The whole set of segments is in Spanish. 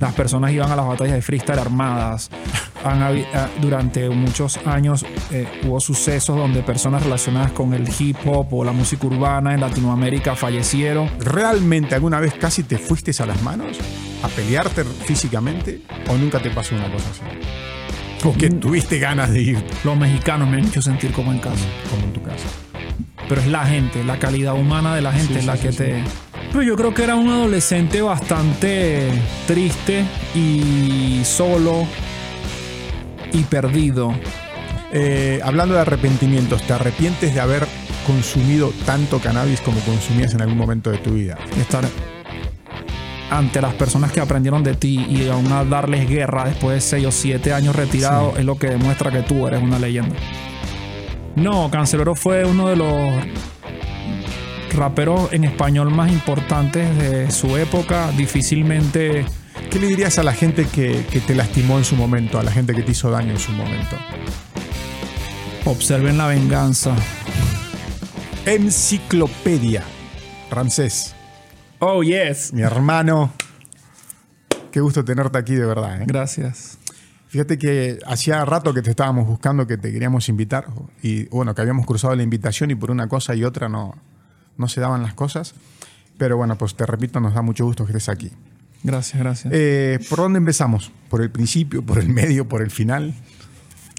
las personas iban a las batallas de freestyle armadas. Han ah, durante muchos años eh, hubo sucesos donde personas relacionadas con el hip hop o la música urbana en Latinoamérica fallecieron. ¿Realmente alguna vez casi te fuiste a las manos a pelearte físicamente o nunca te pasó una cosa así? ¿O que tuviste ganas de ir Los mexicanos me han hecho sentir como en casa. como en tu casa? pero es la gente, la calidad humana de la gente Sí, es la sí, que sí, te... Pero yo creo que era un adolescente bastante triste y solo y perdido. Eh, hablando de arrepentimientos, ¿te arrepientes de haber consumido tanto cannabis como consumías en algún momento de tu vida? Estar ante las personas que aprendieron de ti y aún a darles guerra después de 6 o 7 años retirado es lo que demuestra que tú eres una leyenda. No, Cancelero fue uno de los raperos en español más importantes de su época. Difícilmente ¿Qué le dirías a la gente que, que te lastimó en su momento, a la gente que te hizo daño en su momento? observen la venganza. Enciclopedia. Ramsés, Oh, yes. mi hermano. Qué gusto tenerte aquí de verdad. ¿eh? Gracias. Fíjate que hacía rato que te estábamos buscando, que te queríamos invitar. Y bueno, que habíamos cruzado la invitación y por una cosa y otra no, no se daban las cosas. Pero bueno, pues te repito, nos da mucho gusto que estés aquí. Gracias, gracias. Eh, ¿Por dónde empezamos? ¿Por el principio, por el medio, por el final?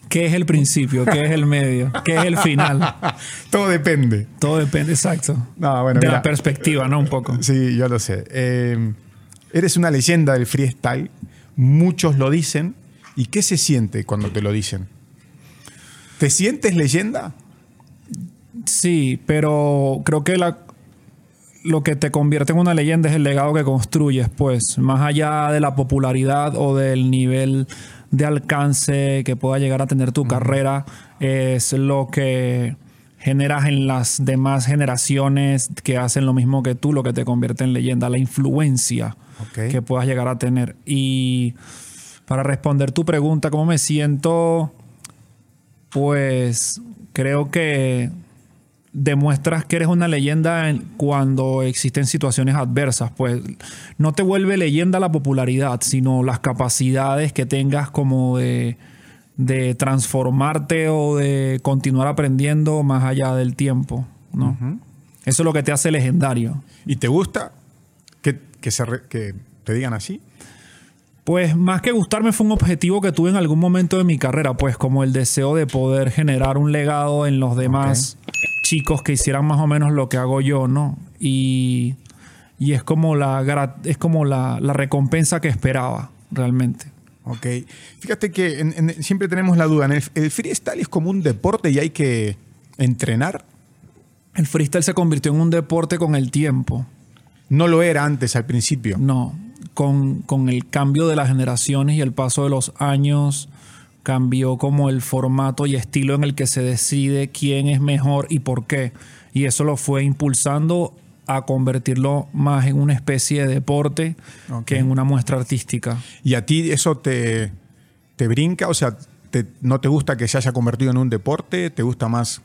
¿Qué es el principio? ¿Qué es el medio? ¿Qué es el final? Todo depende. Todo depende, exacto. No, bueno, de mira. la perspectiva, ¿no? Un poco. Sí, yo lo sé. Eh, eres una leyenda del freestyle. Muchos lo dicen. ¿Y qué se siente cuando te lo dicen? ¿Te sientes leyenda? Sí, pero creo que la, lo que te convierte en una leyenda es el legado que construyes, pues, más allá de la popularidad o del nivel de alcance que pueda llegar a tener tu carrera, es lo que generas en las demás generaciones que hacen lo mismo que tú, lo que te convierte en leyenda, la influencia que puedas llegar a tener. Y para responder tu pregunta, ¿cómo me siento? Pues creo que demuestras que eres una leyenda en- cuando existen situaciones adversas. Pues no te vuelve leyenda la popularidad, sino las capacidades que tengas como de, de transformarte o de continuar aprendiendo más allá del tiempo. ¿no? Eso es lo que te hace legendario. ¿Y te gusta que, que se re- que te digan así? Pues más que gustarme fue un objetivo que tuve en algún momento de mi carrera, pues como el deseo de poder generar un legado en los demás chicos que hicieran más o menos lo que hago yo, ¿no? Y, y es como la es como la, la recompensa que esperaba realmente. Ok. Fíjate que en- en- siempre tenemos la duda. ¿en el, el freestyle es como un deporte y hay que entrenar? El freestyle se convirtió en un deporte con el tiempo. No lo era antes al principio. No, con, con el cambio de las generaciones y el paso de los años, cambió como el formato y estilo en el que se decide quién es mejor y por qué. Y eso lo fue impulsando a convertirlo más en una especie de deporte que en una muestra artística. ¿Y a ti eso te, te brinca? O sea, te- ¿no te gusta que se haya convertido en un deporte? ¿Te gusta más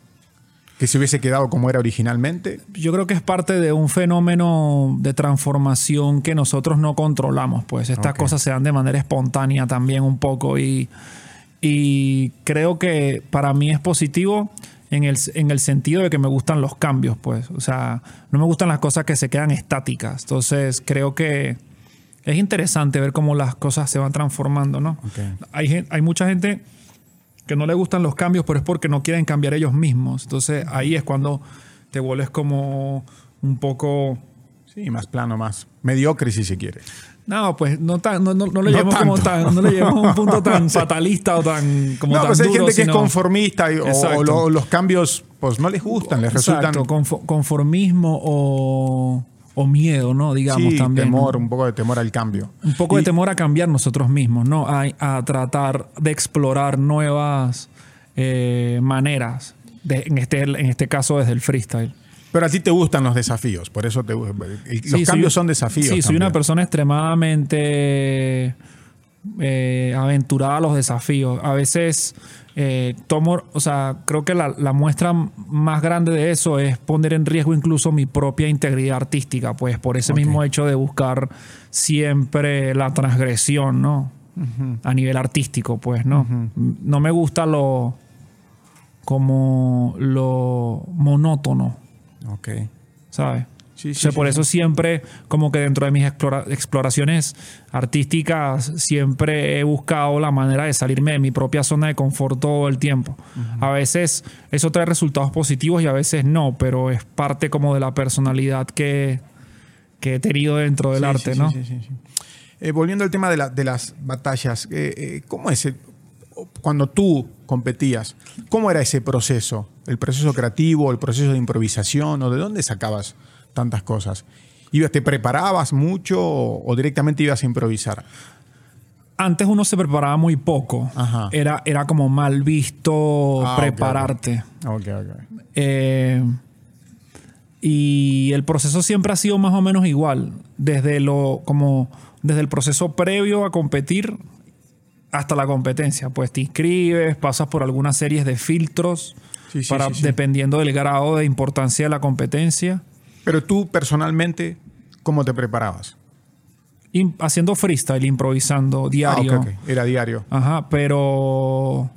que se hubiese quedado como era originalmente? Yo creo que es parte de un fenómeno de transformación que nosotros no controlamos. Pues estas cosas se dan de manera espontánea también un poco y, y creo que para mí es positivo en el, en el sentido de que me gustan los cambios, pues. O sea, no me gustan las cosas que se quedan estáticas. Entonces creo que es interesante ver cómo las cosas se van transformando, ¿no? Hay, hay mucha gente que no le gustan los cambios, pero es porque no quieren cambiar ellos mismos. Entonces ahí es cuando te vuelves como un poco... Sí, más plano, más mediocre si se quiere. No, pues no, tan, no, no, no lo No llevemos como tan, no lo llevemos a un punto tan fatalista o tan como no, tan pues hay duro, gente que sino- es conformista y- o, lo- los cambios pues no les gustan, les resultan Exacto, confo- conformismo o, o miedo, ¿no? Digamos sí, también. temor, un poco de temor al cambio. Un poco Y- de temor a cambiar nosotros mismos, ¿no? A, a tratar de explorar nuevas eh, maneras, de- en, este, en este caso desde el freestyle. Pero a ti te gustan los desafíos, por eso te, los Sí, soy- cambios son desafíos. Sí, soy una persona extremadamente eh, aventurada a los desafíos. A veces eh, tomo, o sea, creo que la, la muestra más grande de eso es poner en riesgo incluso mi propia integridad artística, pues por ese mismo hecho de buscar siempre la transgresión, ¿no? A nivel artístico, pues, ¿no? No me gusta lo como lo monótono, Ok. ¿sabes? Sí, O sea, sí, por eso siempre, como que dentro de mis explora- exploraciones artísticas, siempre he buscado la manera de salirme de mi propia zona de confort todo el tiempo. A veces eso trae resultados positivos y a veces no, pero es parte como de la personalidad que, que he tenido dentro del arte, ¿no? sí, sí, sí. Eh, volviendo al tema de, la- de las batallas, eh, eh, ¿cómo es el- cuando tú competías? ¿Cómo era ese proceso? ¿El proceso creativo, el proceso de improvisación? ¿O de dónde sacabas tantas cosas? ¿Ibas, ¿Te preparabas mucho o, directamente ibas a improvisar? Antes uno se preparaba muy poco. Ajá. Era, era como mal visto Ah, prepararte. Ok, ok. Eh, y el proceso siempre ha sido más o menos igual. Desde lo, como, desde el proceso previo a competir hasta la competencia. Pues te inscribes, pasas por algunas series de filtros Sí, sí, para, sí, dependiendo del grado de importancia de la competencia. Pero tú personalmente, ¿cómo te preparabas? Haciendo freestyle, improvisando diario. Ah, ok, ok. Era diario. Ajá, pero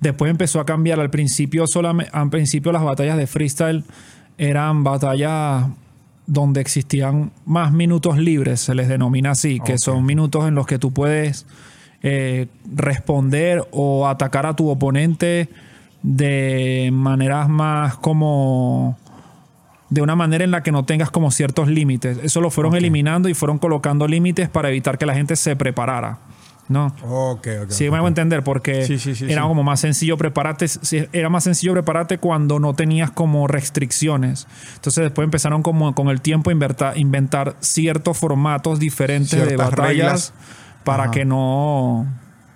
después empezó a cambiar. Al principio, solamente, al principio las batallas de freestyle eran batallas donde existían más minutos libres, se les denomina así, que son minutos en los que tú puedes eh, responder o atacar a tu oponente de maneras más como de una manera en la que no tengas como ciertos límites. Eso lo fueron eliminando y fueron colocando límites para evitar que la gente se preparara. ¿No? Ok, ok. Sí, me hago entender porque Sí, sí, sí, era como más sencillo prepararte, era más sencillo prepararte cuando no tenías como restricciones. Entonces después empezaron como con el tiempo a inventar ciertos formatos diferentes de batallas reglas. Para Ajá. que no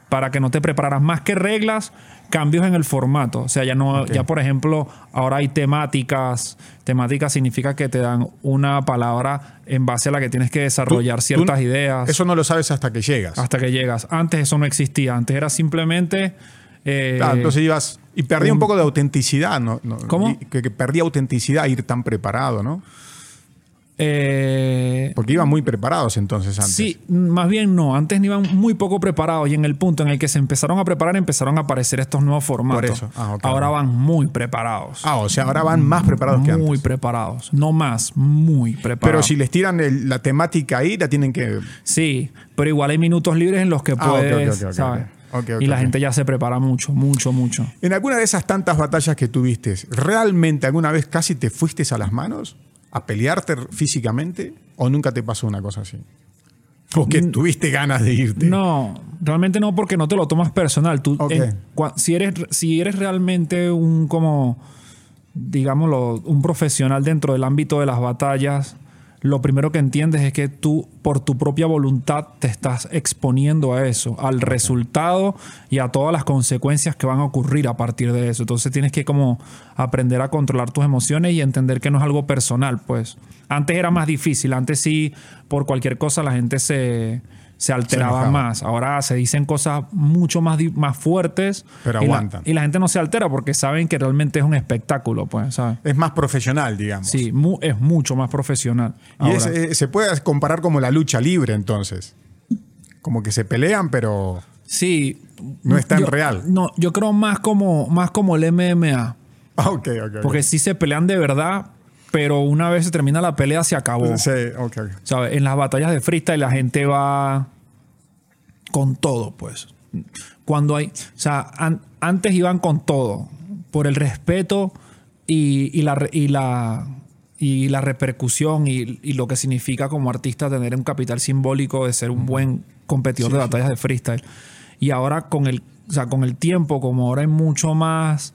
para que no te prepararas más que reglas, cambios en el formato. O sea, ya no ya por ejemplo, ahora hay temáticas. Temáticas significa que te dan una palabra en base a la que tienes que desarrollar Tú- tú- ciertas ideas Eso no lo sabes hasta que llegas. hasta que llegas. Antes eso no existía. Antes era simplemente. eh, Claro, entonces ibas y perdía un, un- poco de autenticidad, ¿no? ¿Cómo? y Que, que perdía autenticidad ir tan preparado, ¿no? Eh, Porque iban muy preparados entonces antes. sí, más bien no. Antes iban muy poco preparados y en el punto en el que se empezaron a preparar empezaron a aparecer estos nuevos formatos. eso. Ah. Ahora van muy preparados. Ah, o sea, ahora van más preparados que muy antes. preparados. No más, muy preparados. Pero si les tiran el- la temática ahí, la tienen que. Sí, pero igual hay minutos libres en los que Ah, ok, ok, puedes, ok, ok, ¿sabes? ok. Ok, y la gente ya se prepara mucho, mucho, mucho. En alguna de esas tantas batallas que tuviste, ¿realmente alguna vez casi te fuiste a las manos? ¿A pelearte físicamente? ¿O nunca te pasó una cosa así? ¿O que tuviste ganas de irte? No, realmente no, porque no te lo tomas personal. Tú, Ok. en- cua- si, eres, si eres realmente un como, digámoslo, un profesional dentro del ámbito de las batallas, lo primero que entiendes es que tú, por tu propia voluntad, te estás exponiendo a eso, al resultado y a todas las consecuencias que van a ocurrir a partir de eso. Entonces tienes que como aprender a controlar tus emociones y entender que no es algo personal, pues. Antes era más difícil, antes sí, por cualquier cosa la gente se, se alteraba más. Ahora se dicen cosas mucho más, más fuertes. Pero y la- y la gente no se altera porque saben que realmente es un espectáculo, pues, ¿sabes? Es más profesional, digamos. Sí, mu- es mucho más profesional. Y es- eh, se puede comparar como la lucha libre, entonces. Como que se pelean, pero. sí. no es tan Yo- real. No, yo creo más como, más como el MMA. Ah, ok, ok. Porque sí se pelean de verdad, pero una vez se termina la pelea se acabó. Sí, ok, ok. ¿Sabes? En las batallas de freestyle la gente va con todo, pues. Cuando hay, o sea, an- antes iban con todo, por el respeto y, y la, y, la, y la repercusión y, y lo que significa como artista tener un capital simbólico de ser un buen competidor de batallas de freestyle. Y ahora con el, o sea, con el tiempo, como ahora hay mucho más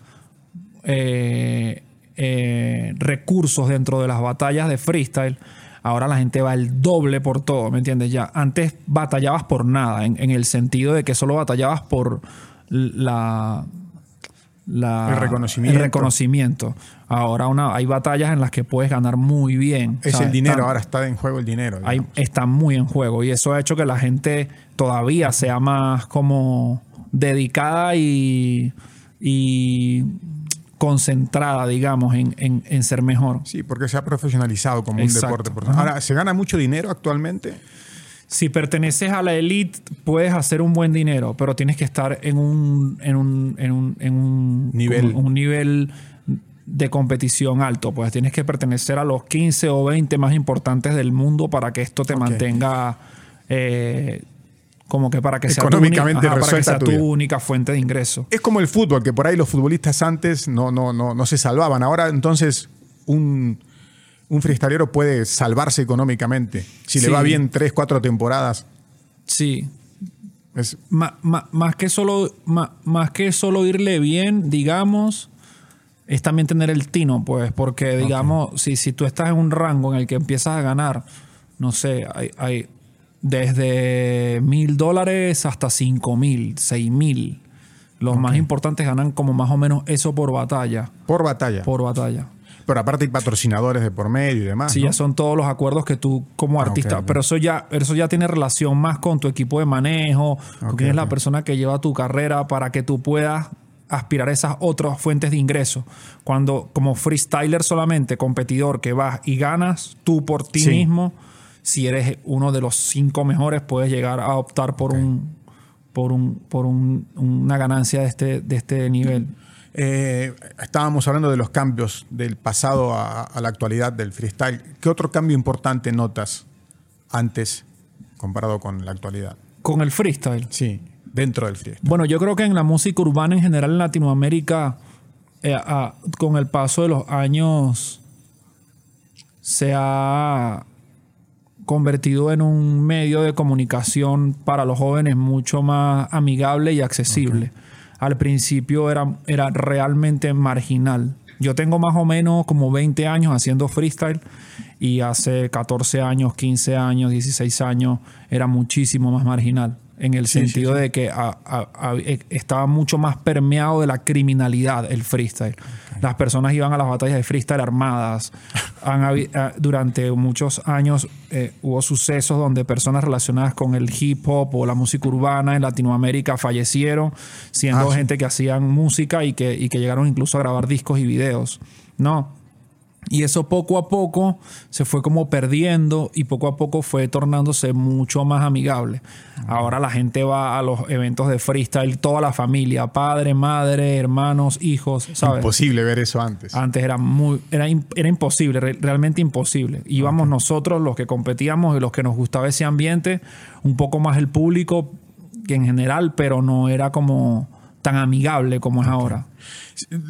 eh, eh, recursos dentro de las batallas de freestyle, ahora la gente va el doble por todo, ¿me entiendes? Ya antes batallabas por nada, en, en el sentido de que solo batallabas por la... la- El reconocimiento. el reconocimiento. Ahora una, hay batallas en las que puedes ganar muy bien. Es ¿sabes? el dinero, ahora está en juego el dinero. hay- está muy en juego y eso ha hecho que la gente todavía sea más como dedicada y y concentrada, digamos, en, en- en ser mejor. Sí, porque se ha profesionalizado como un deporte. Ahora, ¿se gana mucho dinero actualmente? Si perteneces a la elite, puedes hacer un buen dinero, pero tienes que estar en un, en un, en un, en un Nivel. un nivel de competición alto. Pues tienes que pertenecer a los 15 o 20 más importantes del mundo para que esto te mantenga eh, como que para que sea, tu, Económicamente única- ajá, para que resuelta sea tu tu única fuente de ingreso. Es como el fútbol, que por ahí los futbolistas antes no, no, no, no se salvaban. Ahora entonces un, un freestylero puede salvarse económicamente. Si Sí. le va bien tres, cuatro temporadas. Sí, Es, Ma- ma- más, que solo, ma- más que solo irle bien, digamos, es también tener el tino, pues, porque, digamos, si, si tú estás en un rango en el que empiezas a ganar, no sé, hay, hay desde mil dólares hasta cinco mil, seis mil. Los más importantes ganan como más o menos eso por batalla. por batalla. Por batalla. Pero aparte hay patrocinadores de por medio y demás. Sí, ¿no? ya son todos los acuerdos que tú como Ah, artista, pero eso ya, eso ya tiene relación más con tu equipo de manejo, con quién es la persona que lleva tu carrera para que tú puedas aspirar a esas otras fuentes de ingreso. Cuando como freestyler solamente, competidor que vas y ganas tú por ti Sí. mismo, si eres uno de los cinco mejores, puedes llegar a optar por un por un por un- una ganancia de este de este nivel. Eh, estábamos hablando de los cambios del pasado a, a la actualidad del freestyle. ¿Qué otro cambio importante notas antes comparado con la actualidad? Con el freestyle. Sí, dentro del freestyle. Bueno, yo creo que en la música urbana en general en Latinoamérica, eh, con el paso de los años, se ha convertido en un medio de comunicación para los jóvenes mucho más amigable y accesible. Al principio era, era realmente marginal. Yo tengo más o menos como 20 años haciendo freestyle y hace 14 años, 15 años, 16 años era muchísimo más marginal. En el Sí, sí, sentido de que a- a- a- e- estaba mucho más permeado de la criminalidad el freestyle. Las personas iban a las batallas de freestyle armadas. Han ah, durante muchos años eh, hubo sucesos donde personas relacionadas con el hip hop o la música urbana en Latinoamérica fallecieron, siendo Ah, gente que hacían música y que, y que llegaron incluso a grabar discos y videos. No. Y eso poco a poco se fue como perdiendo y poco a poco fue tornándose mucho más amigable. Ahora la gente va a los eventos de freestyle, toda la familia, padre, madre, hermanos, hijos, ¿sabes? Imposible ver eso antes. Antes era muy, era, era imposible, re- realmente imposible. Íbamos nosotros, los que competíamos y los que nos gustaba ese ambiente, un poco más el público que en general, pero no era como tan amigable como es ahora.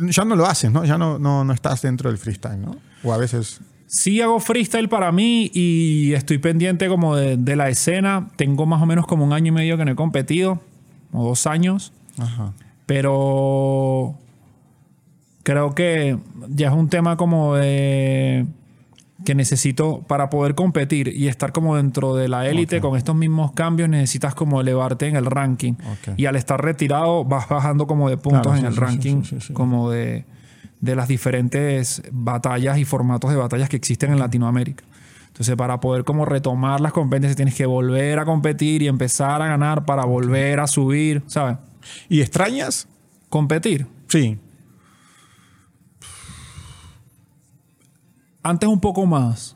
Ya no lo haces, ¿no? Ya no, no, no estás dentro del freestyle, ¿no? O a veces... Sí hago freestyle para mí y estoy pendiente como de, de la escena. Tengo más o menos como un año y medio que no he competido, o dos años, Ajá. pero creo que ya es un tema como de que necesito para poder competir y estar como dentro de la élite con estos mismos cambios necesitas como elevarte en el ranking Ok. y al estar retirado vas bajando como de puntos Claro, en el sí, ranking sí. como de, de las diferentes batallas y formatos de batallas que existen en Latinoamérica. Entonces, para poder como retomar las competencias, tienes que volver a competir y empezar a ganar para volver a subir, ¿sabes? ¿Y extrañas? Competir. Sí. Antes un poco más,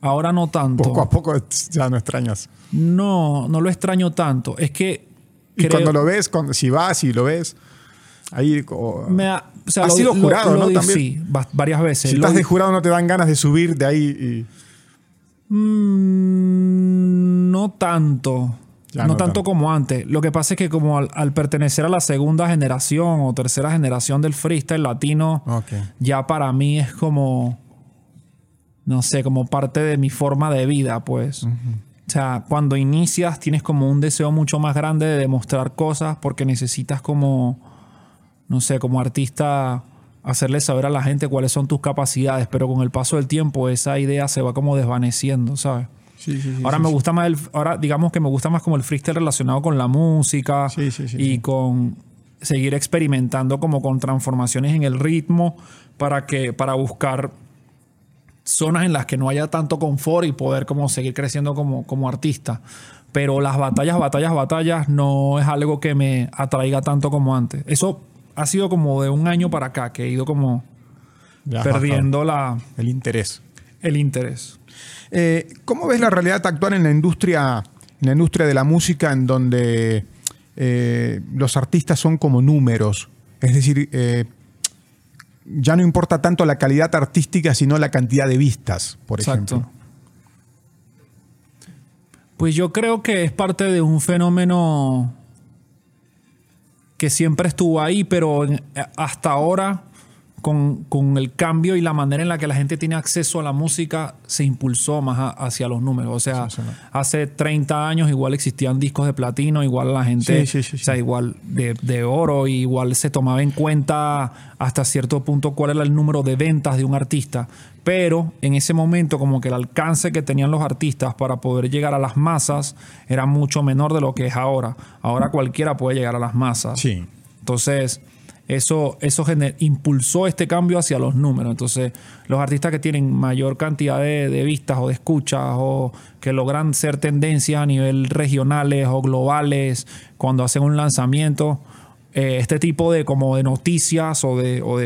ahora no tanto. Poco a poco ya no extrañas. No, no lo extraño tanto. Es que Y creo- cuando lo ves, cuando, si vas y lo ves, ahí... me ha, o sea, Has lo- sido jurado, lo ¿no? di- También. Sí, va- varias veces. si estás de jurado no te dan ganas de subir de ahí y... Mm, no tanto. Ya no, no tanto, tanto. como antes. Lo que pasa es que como al, al pertenecer a la segunda generación o tercera generación del freestyle latino, ya para mí es como, no sé, como parte de mi forma de vida, pues. O sea, cuando inicias tienes como un deseo mucho más grande de demostrar cosas porque necesitas como, no sé, como artista hacerle saber a la gente cuáles son tus capacidades, pero con el paso del tiempo esa idea se va como desvaneciendo, ¿sabes? Sí, sí, sí. ahora me gusta más el, ahora digamos que me gusta más como el freestyle relacionado con la música y con seguir experimentando como con transformaciones en el ritmo para que para buscar zonas en las que no haya tanto confort y poder como seguir creciendo como, como artista. Pero las batallas, batallas, batallas no es algo que me atraiga tanto como antes. Eso ha sido como de un año para acá que he ido como perdiendo la, el interés. El interés. Eh, ¿Cómo ves la realidad actual en la industria, en la industria de la música, en donde eh, los artistas son como números? Es decir, eh, ya no importa tanto la calidad artística, sino la cantidad de vistas, por Exacto. ejemplo. Pues yo creo que es parte de un fenómeno que siempre estuvo ahí, pero hasta ahora con, el cambio y la manera en la que la gente tiene acceso a la música se impulsó más hacia los números. O sea, hace 30 años igual existían discos de platino, igual la gente, o sea, igual de, oro, igual se tomaba en cuenta hasta cierto punto cuál era el número de ventas de un artista. Pero en ese momento como que el alcance que tenían los artistas para poder llegar a las masas era mucho menor de lo que es ahora. Ahora cualquiera puede llegar a las masas. Sí. Entonces eso, eso impulsó este cambio hacia los números. Entonces, los artistas que tienen mayor cantidad de, vistas o de escuchas o que logran ser tendencias a nivel regionales o globales cuando hacen un lanzamiento, eh, este tipo de como de noticias o de, o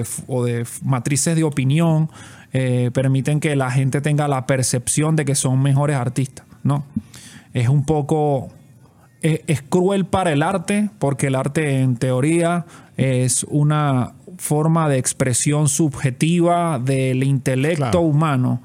de, matrices de opinión eh, permiten que la gente tenga la percepción de que son mejores artistas, ¿no? Es un poco es, cruel para el arte, porque el arte en teoría es una forma de expresión subjetiva del intelecto humano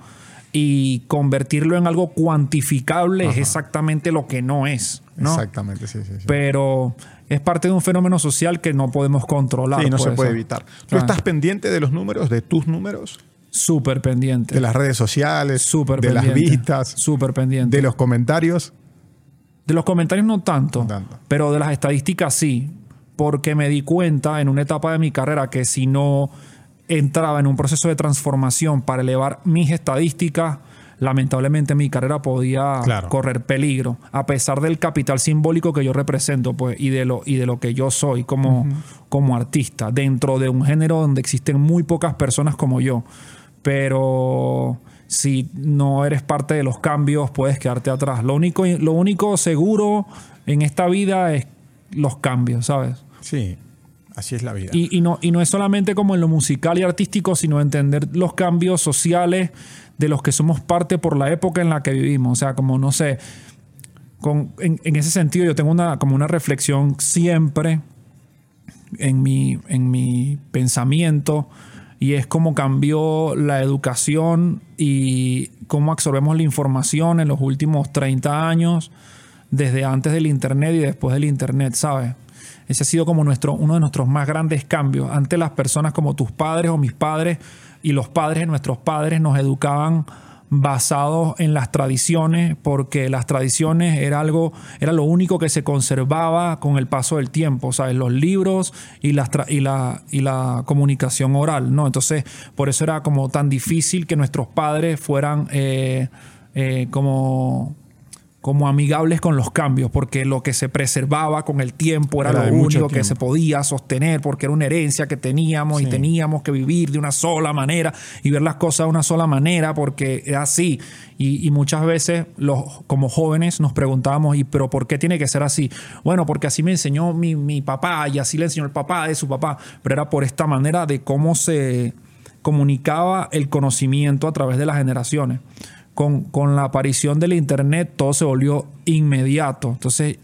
y convertirlo en algo cuantificable es exactamente lo que no es. Exactamente, sí, sí, Pero es parte de un fenómeno social que no podemos controlar. Sí, no se puede evitar. ¿Tú estás pendiente de los números, de tus números? Súper pendiente. De las redes sociales, Súper de las vistas, súper pendiente. De los comentarios. De los comentarios no tanto, pero de las estadísticas sí, porque me di cuenta en una etapa de mi carrera que si no entraba en un proceso de transformación para elevar mis estadísticas, lamentablemente mi carrera podía correr peligro, a pesar del capital simbólico que yo represento pues, y, de lo, y de lo que yo soy como, como artista, dentro de un género donde existen muy pocas personas como yo. Pero si no eres parte de los cambios, puedes quedarte atrás. Lo único, lo único seguro en esta vida es los cambios, ¿sabes? Sí, así es la vida. Y, no, y no es solamente como en lo musical y artístico, sino entender los cambios sociales de los que somos parte por la época en la que vivimos. O sea, como no sé, con, en, en, ese sentido yo tengo una, como una reflexión siempre en mi, en mi pensamiento y es cómo cambió la educación y cómo absorbemos la información en los últimos 30 años, desde antes del Internet y después del Internet, ¿sabes? Ese ha sido como nuestro, uno de nuestros más grandes cambios. Antes las personas como tus padres o mis padres y los padres de nuestros padres nos educaban basados en las tradiciones, porque las tradiciones era algo, era lo único que se conservaba con el paso del tiempo, ¿sabes? Los libros y la, y la, y la comunicación oral, ¿no? Entonces, por eso era como tan difícil que nuestros padres fueran eh, eh, como como amigables con los cambios, porque lo que se preservaba con el tiempo era, lo único que se podía sostener, porque era una herencia que teníamos y teníamos que vivir de una sola manera y ver las cosas de una sola manera, porque es así. Y, muchas veces los, como jóvenes nos preguntábamos, ¿y pero por qué tiene que ser así? Bueno, porque así me enseñó mi, mi papá y así le enseñó el papá de su papá, pero era por esta manera de cómo se comunicaba el conocimiento a través de las generaciones con, la aparición del Internet todo se volvió inmediato. Entonces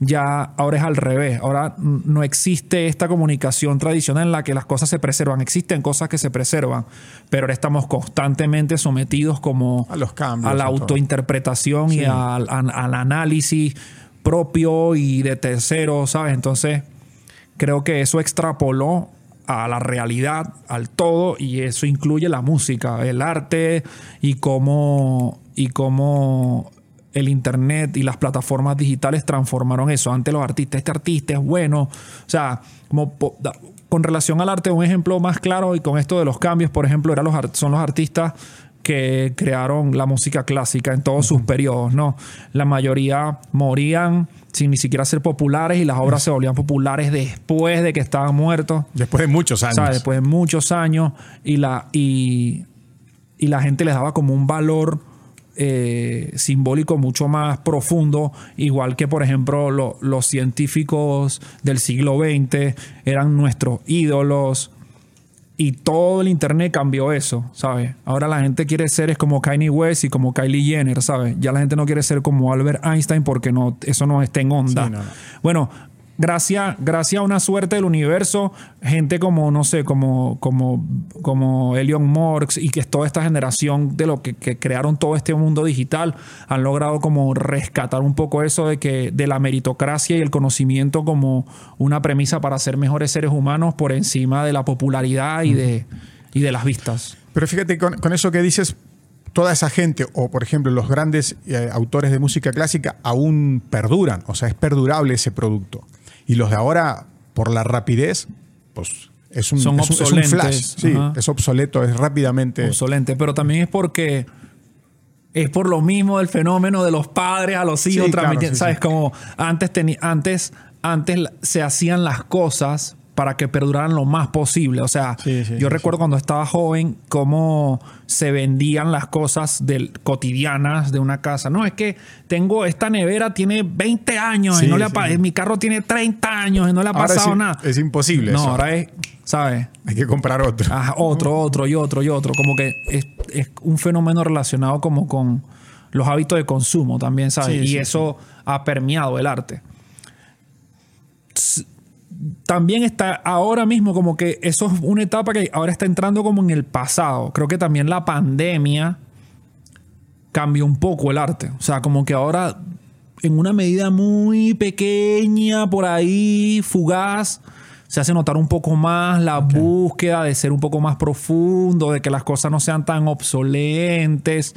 ya ahora es al revés. Ahora no existe esta comunicación tradicional en la que las cosas se preservan. Existen cosas que se preservan, pero ahora estamos constantemente sometidos como a los cambios, a la autointerpretación y al, al, análisis propio y de terceros, ¿sabes? Entonces creo que eso extrapoló a la realidad, al todo, y eso incluye la música, el arte y cómo, y cómo el internet y las plataformas digitales transformaron eso. Antes los artistas, este artista es bueno. O sea, como con relación al arte, un ejemplo más claro y con esto de los cambios, por ejemplo, los, son los artistas que crearon la música clásica en todos sus periodos, ¿no? La mayoría morían sin ni siquiera ser populares y las obras se volvían populares después de que estaban muertos. Después de muchos años. Después de muchos años y la, y, y la gente les daba como un valor eh, simbólico mucho más profundo, igual que por ejemplo lo- los científicos del siglo XX eran nuestros ídolos y todo el internet cambió eso, ¿sabes? Ahora la gente quiere ser es como Kanye West y como Kylie Jenner, ¿sabes? Ya la gente no quiere ser como Albert Einstein porque no, eso no está en onda. Sí, no, no. Bueno, gracias, gracias a una suerte del universo, gente como, no sé, como, como, como Elion Morx y que es toda esta generación de lo que, crearon todo este mundo digital, han logrado como rescatar un poco eso de que de la meritocracia y el conocimiento como una premisa para ser mejores seres humanos por encima de la popularidad y de, y de las vistas. Pero fíjate, con, con eso que dices, toda esa gente, o por ejemplo los grandes eh, autores de música clásica, aún perduran, o sea, es perdurable ese producto. Y los de ahora, por la rapidez, pues es un, Son es un- es un obsolentes, flash. Sí, ajá. es obsoleto, es rápidamente. obsolente, pero también es porque es por lo mismo del fenómeno de los padres a los hijos Sí, claro, transmitiendo, sí, sabes sí. como antes antes antes se hacían las cosas para que perduraran lo más posible. O sea, Sí, sí, yo sí, recuerdo cuando estaba joven cómo se vendían las cosas del, cotidianas de una casa. No, es que tengo esta nevera tiene 20 años y no le ha mi carro tiene 30 años y no le ha Ahora pasado es, nada. es imposible. no, eso. ahora es, ¿sabes? Hay que comprar otro. Ajá, otro, otro y otro y otro. Como que es, es un fenómeno relacionado como con los hábitos de consumo también, ¿sabes? Sí, y sí, eso ha permeado el arte. También está ahora mismo como que eso es una etapa que ahora está entrando como en el pasado. Creo que también la pandemia cambió un poco el arte. O sea, como que ahora en una medida muy pequeña, por ahí, fugaz, se hace notar un poco más la búsqueda de ser un poco más profundo, de que las cosas no sean tan obsolentes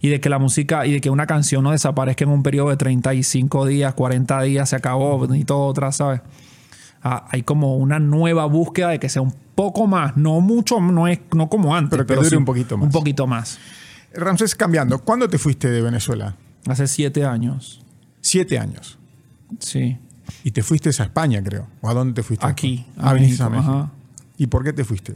y de que la música y de que una canción no desaparezca en un periodo de 35 días, 40 días, se acabó, y todo otra, ¿sabes? Ah, hay como una nueva búsqueda de que sea un poco más, no mucho, no es no como antes, Pero que dure sí un poquito más. Un poquito más. Ramsés, cambiando, ¿cuándo te fuiste de Venezuela? Hace siete años. Siete años. Sí. Y te fuiste a España, creo. ¿O a dónde te fuiste? Aquí, Ah, a viniste a México, ajá. ¿Y por qué te fuiste?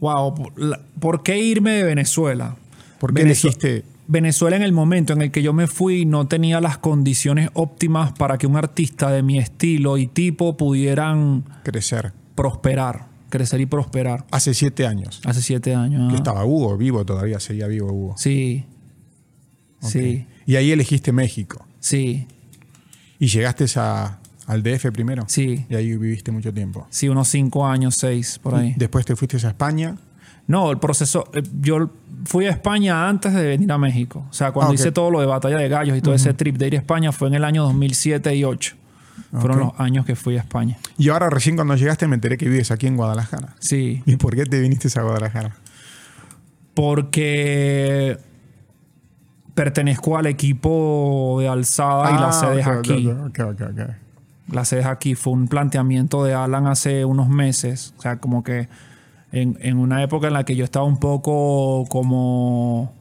Wow. ¿por, la- por qué irme de Venezuela? ¿Por qué Venezue- elegiste? Venezuela en el momento en el que yo me fui no tenía las condiciones óptimas para que un artista de mi estilo y tipo pudieran crecer? prosperar, crecer y prosperar. Hace siete años. Hace siete años. Que estaba Hugo vivo todavía, seguía vivo Hugo. Sí. Sí. Y ahí elegiste México. Sí. Y llegaste a, al DF primero. Sí. Y ahí viviste mucho tiempo. Sí, unos cinco años, seis, por ahí. Y después te fuiste a España. No, el proceso. eh, Yo fui a España antes de venir a México. O sea, cuando Ah, hice todo lo de Batalla de Gallos y todo ese trip de ir a España fue en el año 2007 y 2008. Fueron los años que fui a España. Y ahora recién cuando llegaste me enteré que vives aquí en Guadalajara. Sí. ¿Y por qué te viniste a Guadalajara? Porque pertenezco al equipo de alzada y la Ah, sede es aquí. La sede es aquí. Fue un planteamiento de Alan hace unos meses. O sea, como que en, en una época en la que yo estaba un poco como,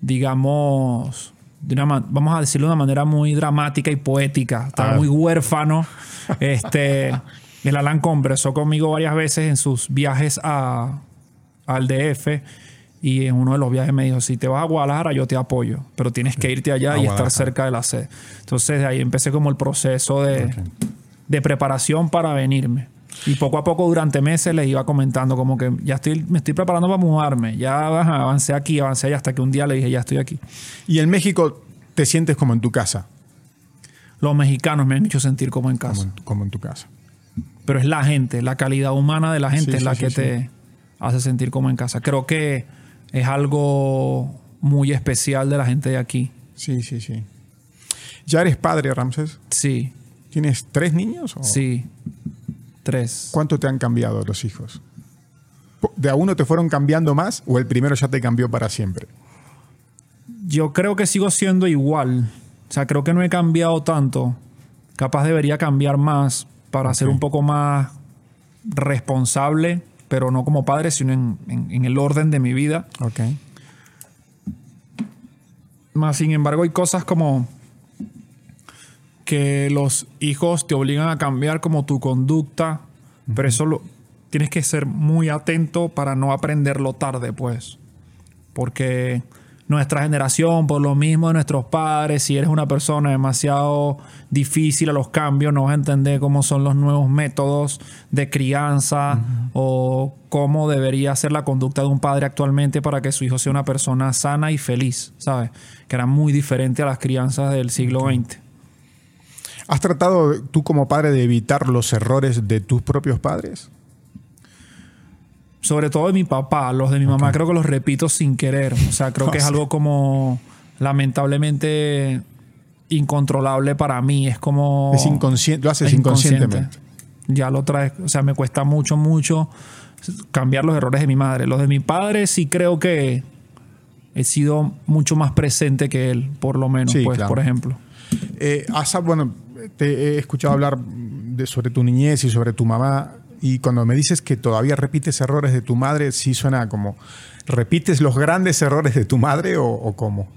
digamos, de una ma- vamos a decirlo de una manera muy dramática y poética. Estaba Ah. muy huérfano. Este, el Alan conversó conmigo varias veces en sus viajes a, al DF. Y en uno de los viajes me dijo, si te vas a Guadalajara, yo te apoyo, pero tienes que irte allá A y estar cerca de la sede. Entonces de ahí empecé como el proceso de, de preparación para venirme. Y poco a poco durante meses les iba comentando como que ya estoy, me estoy preparando para mudarme. Ya ajá, avancé aquí, avancé allá, hasta que un día le dije, ya estoy aquí. Y en México te sientes como en tu casa. Los mexicanos me han hecho sentir como en Como casa. en, como en tu casa. Pero es la gente, la calidad humana de la gente Sí, es la sí, que sí, te hace sentir como en casa. Creo que es algo muy especial de la gente de aquí. Sí, sí, sí. ¿Ya eres padre, Ramses? Sí, ¿Tienes tres niños? o sí. Tres. ¿Cuánto te han cambiado los hijos? ¿De a uno te fueron cambiando más o el primero ya te cambió para siempre? Yo creo que sigo siendo igual. O sea, creo que no he cambiado tanto. Capaz debería cambiar más para ser un poco más responsable, pero no como padre, sino en, en- en el orden de mi vida. Ok. Más sin embargo, hay cosas como que los hijos te obligan a cambiar como tu conducta, pero eso lo, tienes que ser muy atento para no aprenderlo tarde, pues. porque nuestra generación, por lo mismo de nuestros padres, si eres una persona demasiado difícil a los cambios, no vas a entender cómo son los nuevos métodos de crianza o cómo debería ser la conducta de un padre actualmente para que su hijo sea una persona sana y feliz, ¿sabes? Que era muy diferente a las crianzas del siglo XX. ¿Has tratado tú como padre de evitar los errores de tus propios padres? Sobre todo de mi papá, los de mi mamá creo que los repito sin querer. O sea, creo que es algo como lamentablemente incontrolable para mí. Es como... Es inconsciente, lo haces inconscientemente. Ya lo traes, o sea, me cuesta mucho, mucho cambiar los errores de mi madre. Los de mi padre sí creo que he sido mucho más presente que él, por lo menos, pues, por ejemplo. Eh, bueno, te he escuchado hablar de, sobre tu niñez y sobre tu mamá. Y cuando me dices que todavía repites errores de tu madre, sí suena como, ¿repites los grandes errores de tu madre o, cómo?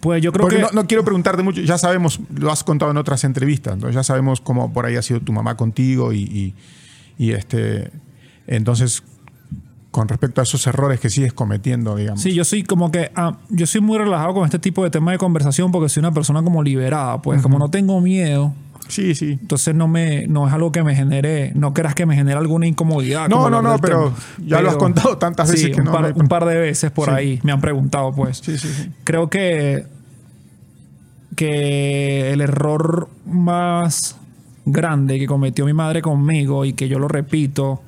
Pues yo creo que... No, no, quiero preguntarte mucho, ya sabemos, lo has contado en otras entrevistas, entonces ya sabemos cómo por ahí ha sido tu mamá contigo y, y, este... Entonces, con respecto a esos errores que sigues cometiendo, digamos. Sí, yo soy como que, ah, yo soy muy relajado con este tipo de tema de conversación porque soy una persona como liberada, pues como no tengo miedo, Sí, sí. Entonces no me no es algo que me genere, no creas que me genere alguna incomodidad. No, no, no, pero ya lo has contado tantas veces que un no. Par, un par de veces por ahí me han preguntado, pues. Sí, sí, sí. Creo que que el error más grande que cometió mi madre conmigo y que yo lo repito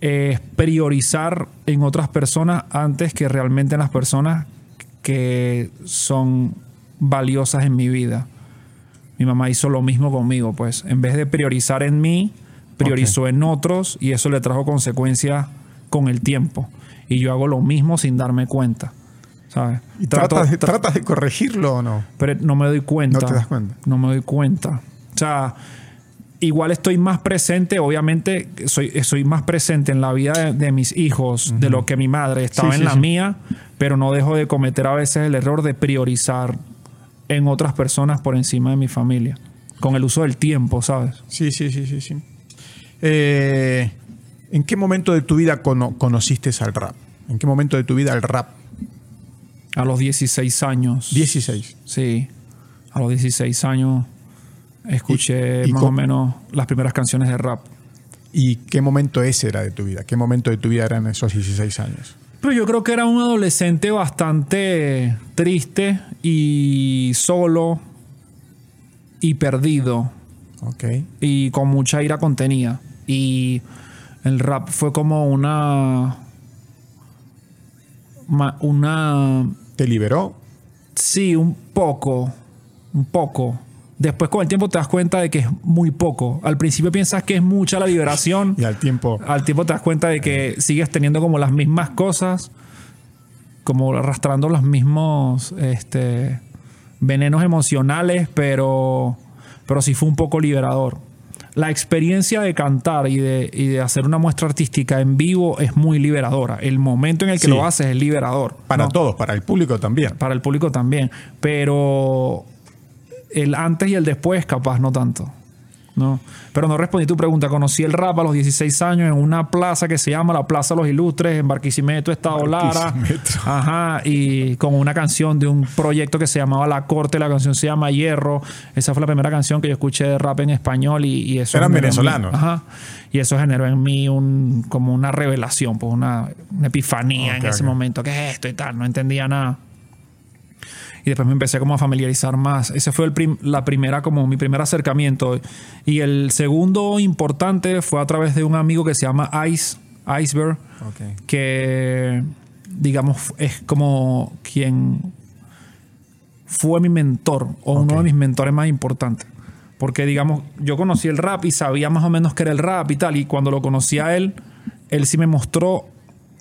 es priorizar en otras personas antes que realmente en las personas que son valiosas en mi vida mi mamá hizo lo mismo conmigo, pues en vez de priorizar en mí, priorizó en otros y eso le trajo consecuencias con el tiempo. Y yo hago lo mismo sin darme cuenta. ¿Sabes? ¿Y tratas, de, corregirlo o no? Pero no me doy cuenta. No te das cuenta. No me doy cuenta. O sea, igual estoy más presente, obviamente soy, soy más presente en la vida de, mis hijos de lo que mi madre estaba en la mía, pero no dejo de cometer a veces el error de priorizar en otras personas por encima de mi familia. Con el uso del tiempo, ¿sabes? Sí, sí, sí, sí, sí. Eh, ¿En qué momento de tu vida conociste al rap? ¿En qué momento de tu vida el rap? A los 16 años. 16. Sí. A los 16 años escuché más o menos las primeras canciones de rap. ¿Y qué momento ese era de tu vida? ¿Qué momento de tu vida eran esos 16 años? Pero yo creo que era un adolescente bastante triste y solo y perdido. Ok. Y con mucha ira contenida. Y el rap fue como una. Una. ¿Te liberó? Sí, un poco. Un poco. Después con el tiempo te das cuenta de que es muy poco. Al principio piensas que es mucha la liberación. y al tiempo... Al tiempo te das cuenta de que sigues teniendo como las mismas cosas, como arrastrando los mismos este, venenos emocionales, pero, pero sí fue un poco liberador. La experiencia de cantar y de, de hacer una muestra artística en vivo es muy liberadora. El momento en el que lo haces es liberador. Para todos, para el público también. Para el público también. Pero el antes y el después, capaz no tanto. ¿no? Pero no respondí tu pregunta. Conocí el rap a los 16 años en una plaza que se llama la Plaza de los Ilustres, en Barquisimeto, Estado Lara. Ajá, y con una canción de un proyecto que se llamaba La Corte, la canción se llama Hierro. Esa fue la primera canción que yo escuché de rap en español y, eso... Eran venezolanos. Ajá. Y eso generó en mí un, como una revelación, pues una, epifanía en ese momento. ¿Qué es esto y tal? No entendía nada y después me empecé como a familiarizar más. Ese fue el la primera, como mi primer acercamiento. Y el segundo importante fue a través de un amigo que se llama Ice, Iceberg, que digamos es como quien fue mi mentor o uno de mis mentores más importantes. Porque digamos, yo conocí el rap y sabía más o menos que era el rap y tal. Y cuando lo conocí a él, él sí me mostró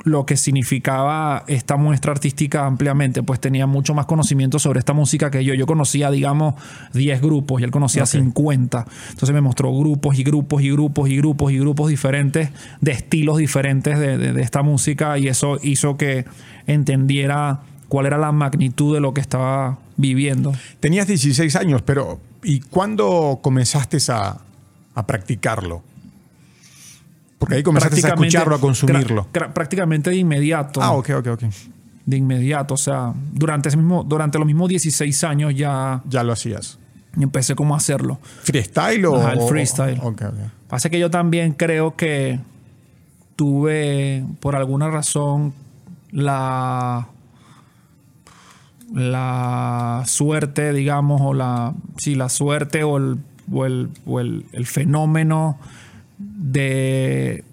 lo que significaba esta muestra artística ampliamente, pues tenía mucho más conocimiento sobre esta música que yo. Yo conocía, digamos, 10 grupos y él conocía 50. Entonces me mostró grupos y grupos y grupos y grupos y grupos diferentes, de estilos diferentes de, esta música y eso hizo que entendiera cuál era la magnitud de lo que estaba viviendo. Tenías 16 años, pero ¿y cuándo comenzaste a, a practicarlo? Porque ahí comenzaste a escucharlo, a consumirlo. prácticamente de inmediato. Ah, ok, ok, ok. de inmediato. O sea, durante, ese mismo, durante los mismos 16 años ya Ya lo hacías. empecé como a hacerlo. ¿Freestyle o...? Ajá, el o- freestyle. ok, ok. Pasa que yo también creo que tuve, por alguna razón, la la suerte, digamos, o la sí, la suerte o el, o el, o el- el fenómeno de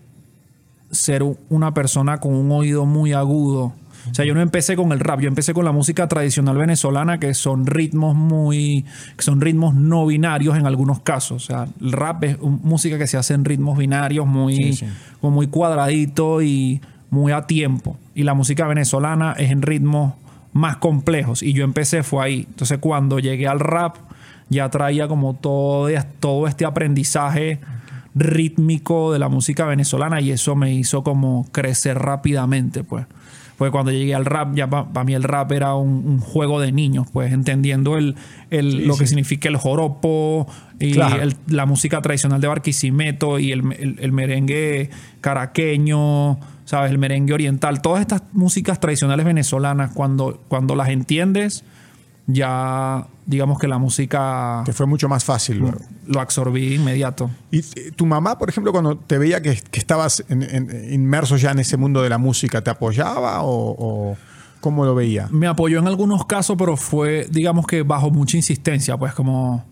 ser una persona con un oído muy agudo. O sea, yo no empecé con el rap, yo empecé con la música tradicional venezolana, que son ritmos muy, que son ritmos no binarios en algunos casos. O sea, el rap es música que se hace en ritmos binarios, muy, Sí, sí. como muy cuadradito y muy a tiempo. Y la música venezolana es en ritmos más complejos. Y yo empecé fue ahí. Entonces, cuando llegué al rap, ya traía como todo, todo este aprendizaje rítmico de la música venezolana y eso me hizo como crecer rápidamente, pues. Porque cuando llegué al rap, ya para mí el rap era un, un juego de niños, pues entendiendo el, el- Sí, lo que significa el joropo y Claro. el- la música tradicional de Barquisimeto y el, el- el merengue caraqueño, ¿sabes? El merengue oriental. Todas estas músicas tradicionales venezolanas, cuando, cuando las entiendes, ya digamos que la música Te fue mucho más fácil lo absorbí inmediato. ¿Y eh, tu mamá, por ejemplo, cuando te veía que, que estabas en- en- inmerso ya en ese mundo de la música, ¿te apoyaba o, o cómo lo veía? Me apoyó en algunos casos, pero fue, digamos que bajo mucha insistencia, pues como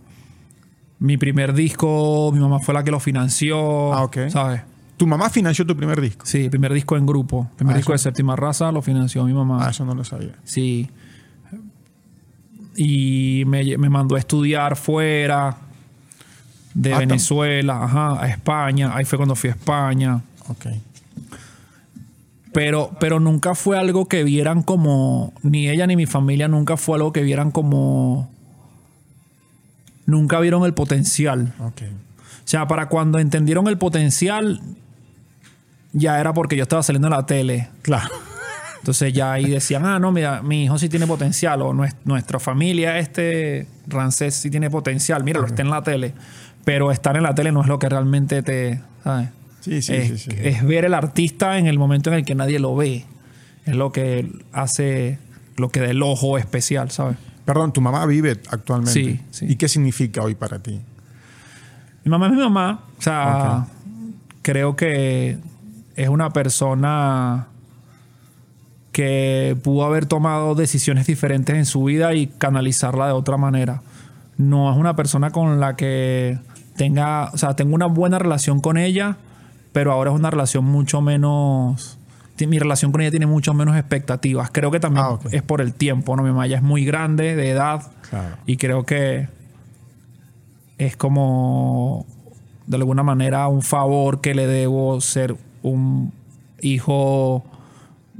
mi primer disco, mi mamá fue la que lo financió, Ah, ok. ¿sabes? ¿Tu mamá financió tu primer disco? Sí, primer disco en grupo, primer Ah, disco eso- de séptima raza lo financió mi mamá. Ah, eso no lo sabía. Sí. Y me, me mandó a estudiar fuera de Ah, Venezuela, ajá, a España. Ahí fue cuando fui a España. Ok. Pero, pero nunca fue algo que vieran como, ni ella ni mi familia nunca fue algo que vieran como, nunca vieron el potencial. Ok. O sea, para cuando entendieron el potencial, ya era porque yo estaba saliendo en la tele. Claro. Entonces ya ahí decían, ah, no, mira, mi hijo sí tiene potencial, o nues- nuestra familia, este Rancés sí tiene potencial, míralo, está en la tele. Pero estar en la tele no es lo que realmente te, ¿sabes? Sí, sí, es, sí, sí. es ver el artista en el momento en el que nadie lo ve. Es lo que hace, lo que da el ojo especial, ¿sabes? Perdón, ¿tu mamá vive actualmente? Sí, sí. ¿Y qué significa hoy para ti? Mi mamá es mi mamá. O sea, creo que es una persona que pudo haber tomado decisiones diferentes en su vida y canalizarla de otra manera. No es una persona con la que tenga, o sea, tengo una buena relación con ella, pero ahora es una relación mucho menos... Mi relación con ella tiene mucho menos expectativas. Creo que también Ah, es por el tiempo, ¿no? Mi mamá ya es muy grande de edad Claro. y creo que es como de alguna manera un favor que le debo ser un hijo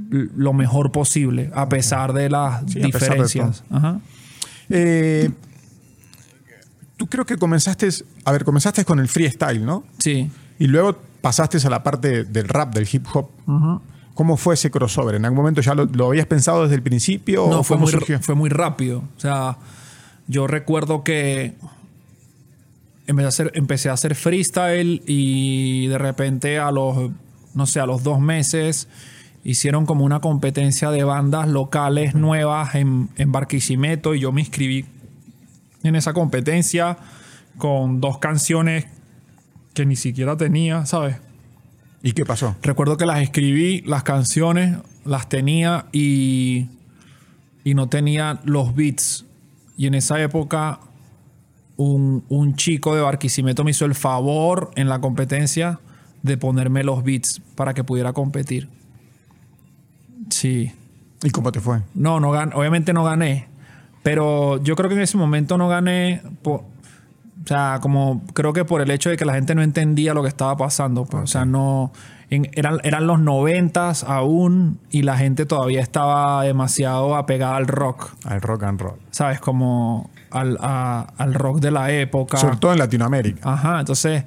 lo mejor posible a pesar de las Sí, de diferencias. Ajá. Eh, tú creo que comenzaste, a ver, comenzaste con el freestyle, ¿no? Sí. Y luego pasaste a la parte del rap, del hip hop. ¿Cómo fue ese crossover? ¿En algún momento ya lo, lo habías pensado desde el principio? No, o fue muy, surgió? fue muy rápido. O sea, yo recuerdo que empecé a, hacer, empecé a hacer freestyle y de repente a los, no sé, a los dos meses hicieron como una competencia de bandas locales nuevas en, en Barquisimeto y yo me inscribí en esa competencia con dos canciones que ni siquiera tenía, ¿sabes? ¿Y qué pasó? Recuerdo que las escribí, las canciones las tenía y, y no tenía los beats. Y en esa época un, un chico de Barquisimeto me hizo el favor en la competencia de ponerme los beats para que pudiera competir. Sí. ¿Y cómo te fue? No, no gan- obviamente no gané. Pero yo creo que en ese momento no gané. po- o sea, como creo que por el hecho de que la gente no entendía lo que estaba pasando. pues. O sea, no. en- eran, eran los noventas aún y la gente todavía estaba demasiado apegada al rock. Al rock and roll. ¿Sabes? Como al, a- al rock de la época. Sobre todo en Latinoamérica. Ajá, entonces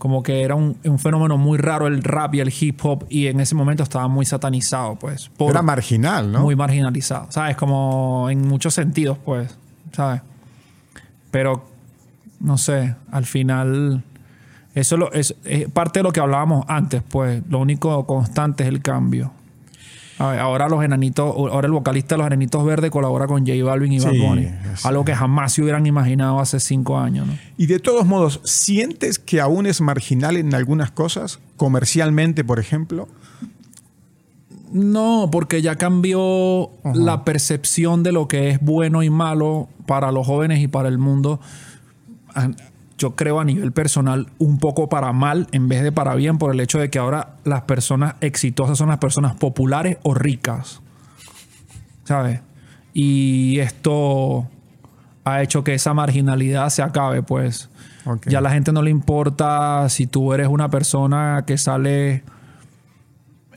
como que era un, un fenómeno muy raro el rap y el hip hop y en ese momento estaba muy satanizado, pues. por- Era marginal, ¿no? muy marginalizado, ¿sabes? Como en muchos sentidos, pues, ¿sabes? Pero, no sé, al final, eso lo, es, es parte de lo que hablábamos antes, pues, lo único constante es el cambio. Ahora los enanitos, ahora el vocalista de los enanitos verdes colabora con J Balvin y Bad Sí, Bunny. sí. Algo que jamás se hubieran imaginado hace cinco años, ¿no? Y de todos modos, ¿sientes que aún es marginal en algunas cosas? Comercialmente, por ejemplo. No, porque ya cambió la percepción de lo que es bueno y malo para los jóvenes y para el mundo. Yo creo a nivel personal un poco para mal en vez de para bien por el hecho de que ahora las personas exitosas son las personas populares o ricas. ¿Sabes? Y esto ha hecho que esa marginalidad se acabe, pues. Ya a la gente no le importa si tú eres una persona que sale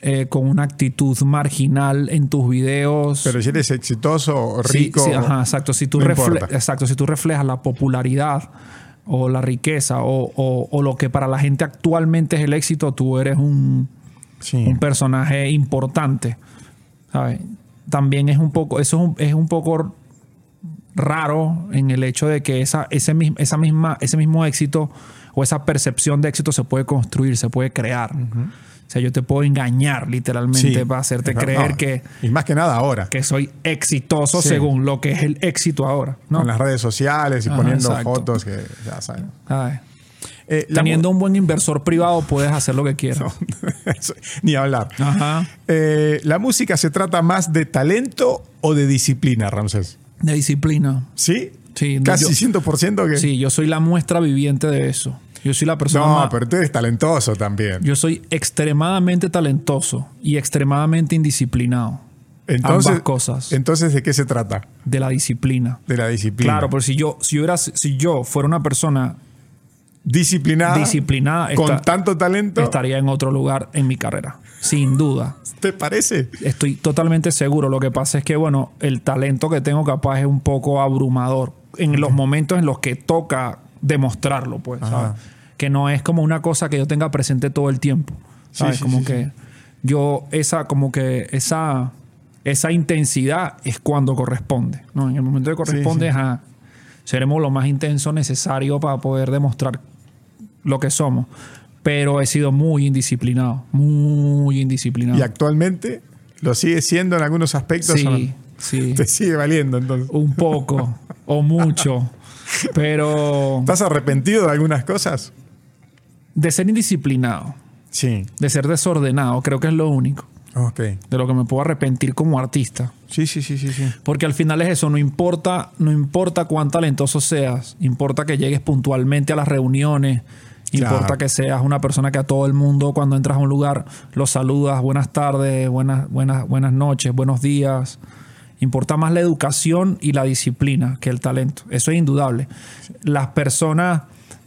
eh, con una actitud marginal en tus videos. Pero si eres exitoso o Sí, rico. sí, ajá, exacto. Si tú, no exacto, si tú reflejas la popularidad o la riqueza o, o- o lo que para la gente actualmente es el éxito, tú eres un, Sí. un personaje importante. ¿sabes? También es un poco, eso es un, es un poco raro en el hecho de que esa, ese, esa misma, ese mismo éxito o esa percepción de éxito se puede construir, se puede crear. O sea, yo te puedo engañar literalmente Sí. para hacerte creer que, Y más que nada ahora. que soy exitoso Sí. según lo que es el éxito ahora. ¿no? Con las redes sociales y Ajá, poniendo exacto. fotos que ya saben. ¿Sabes? Eh, Teniendo un buen inversor privado puedes hacer lo que quieras. Ni hablar. Ajá. Eh, ¿La música se trata más de talento o de disciplina, Ramsés? De disciplina. ¿Sí? Sí, Casi yo- 100% que... Sí, yo soy la muestra viviente de eso. Yo soy la persona No, más- pero tú eres talentoso también. Yo soy extremadamente talentoso y extremadamente indisciplinado. entonces, ambas cosas. Entonces, ¿de qué se trata? De la disciplina. De la disciplina. Claro, pero si yo, si yo, era, si yo fuera una persona Disciplinada. disciplinada, Con esta- tanto talento. estaría en otro lugar en mi carrera. Sin duda. ¿Te parece? Estoy totalmente seguro. Lo que pasa es que, bueno, el talento que tengo capaz es un poco abrumador en los momentos en los que toca demostrarlo, pues. ¿sabes? Que no es como una cosa que yo tenga presente todo el tiempo. ¿Sabes? sí, como sí, que yo, esa, como que esa, esa intensidad es cuando corresponde. ¿no? En el momento que corresponde, sí. ajá, seremos lo más intenso necesario para poder demostrar lo que somos. Pero he sido muy indisciplinado. Muy indisciplinado. Y actualmente lo sigue siendo en algunos aspectos. ¿o no? Sí, sí. Te sigue valiendo entonces. Un poco o mucho. Pero ¿Estás arrepentido de algunas cosas? De ser indisciplinado, Sí. de ser desordenado, creo que es lo único Ok. de lo que me puedo arrepentir como artista. Sí, sí, sí, sí, sí. Porque al final es eso, no importa, no importa cuán talentoso seas, importa que llegues puntualmente a las reuniones, Claro. importa que seas una persona que a todo el mundo cuando entras a un lugar los saludas, buenas tardes, buenas, buenas, buenas noches, buenos días. Importa más la educación y la disciplina que el talento. Eso es indudable. Las personas,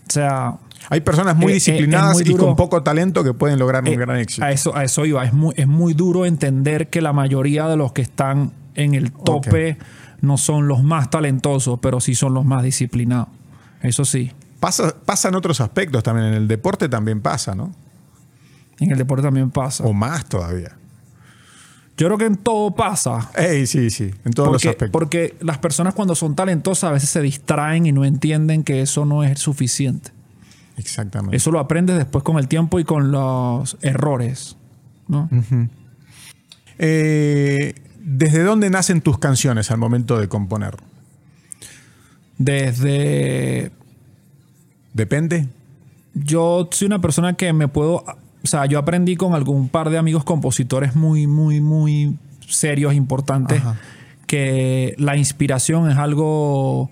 o sea, Hay personas muy Eh, eh, disciplinadas muy y con poco talento que pueden lograr un eh, gran éxito. A eso, a eso iba. Es muy, es muy duro entender que la mayoría de los que están en el tope no son los más talentosos, pero sí son los más disciplinados. Eso sí. Pasa, pasa en otros aspectos también. En el deporte también pasa, ¿no? En el deporte también pasa. O más todavía. Yo creo que en todo pasa. Ey, sí, sí. En todos los aspectos. porque las personas cuando son talentosas a veces se distraen y no entienden que eso no es suficiente. Exactamente. Eso lo aprendes después con el tiempo y con los errores. ¿no? Eh, ¿Desde dónde nacen tus canciones al momento de componer? Desde ¿Depende? yo soy una persona que me puedo, o sea, yo aprendí con algún par de amigos compositores muy, muy, muy serios, importantes, Ajá. que la inspiración es algo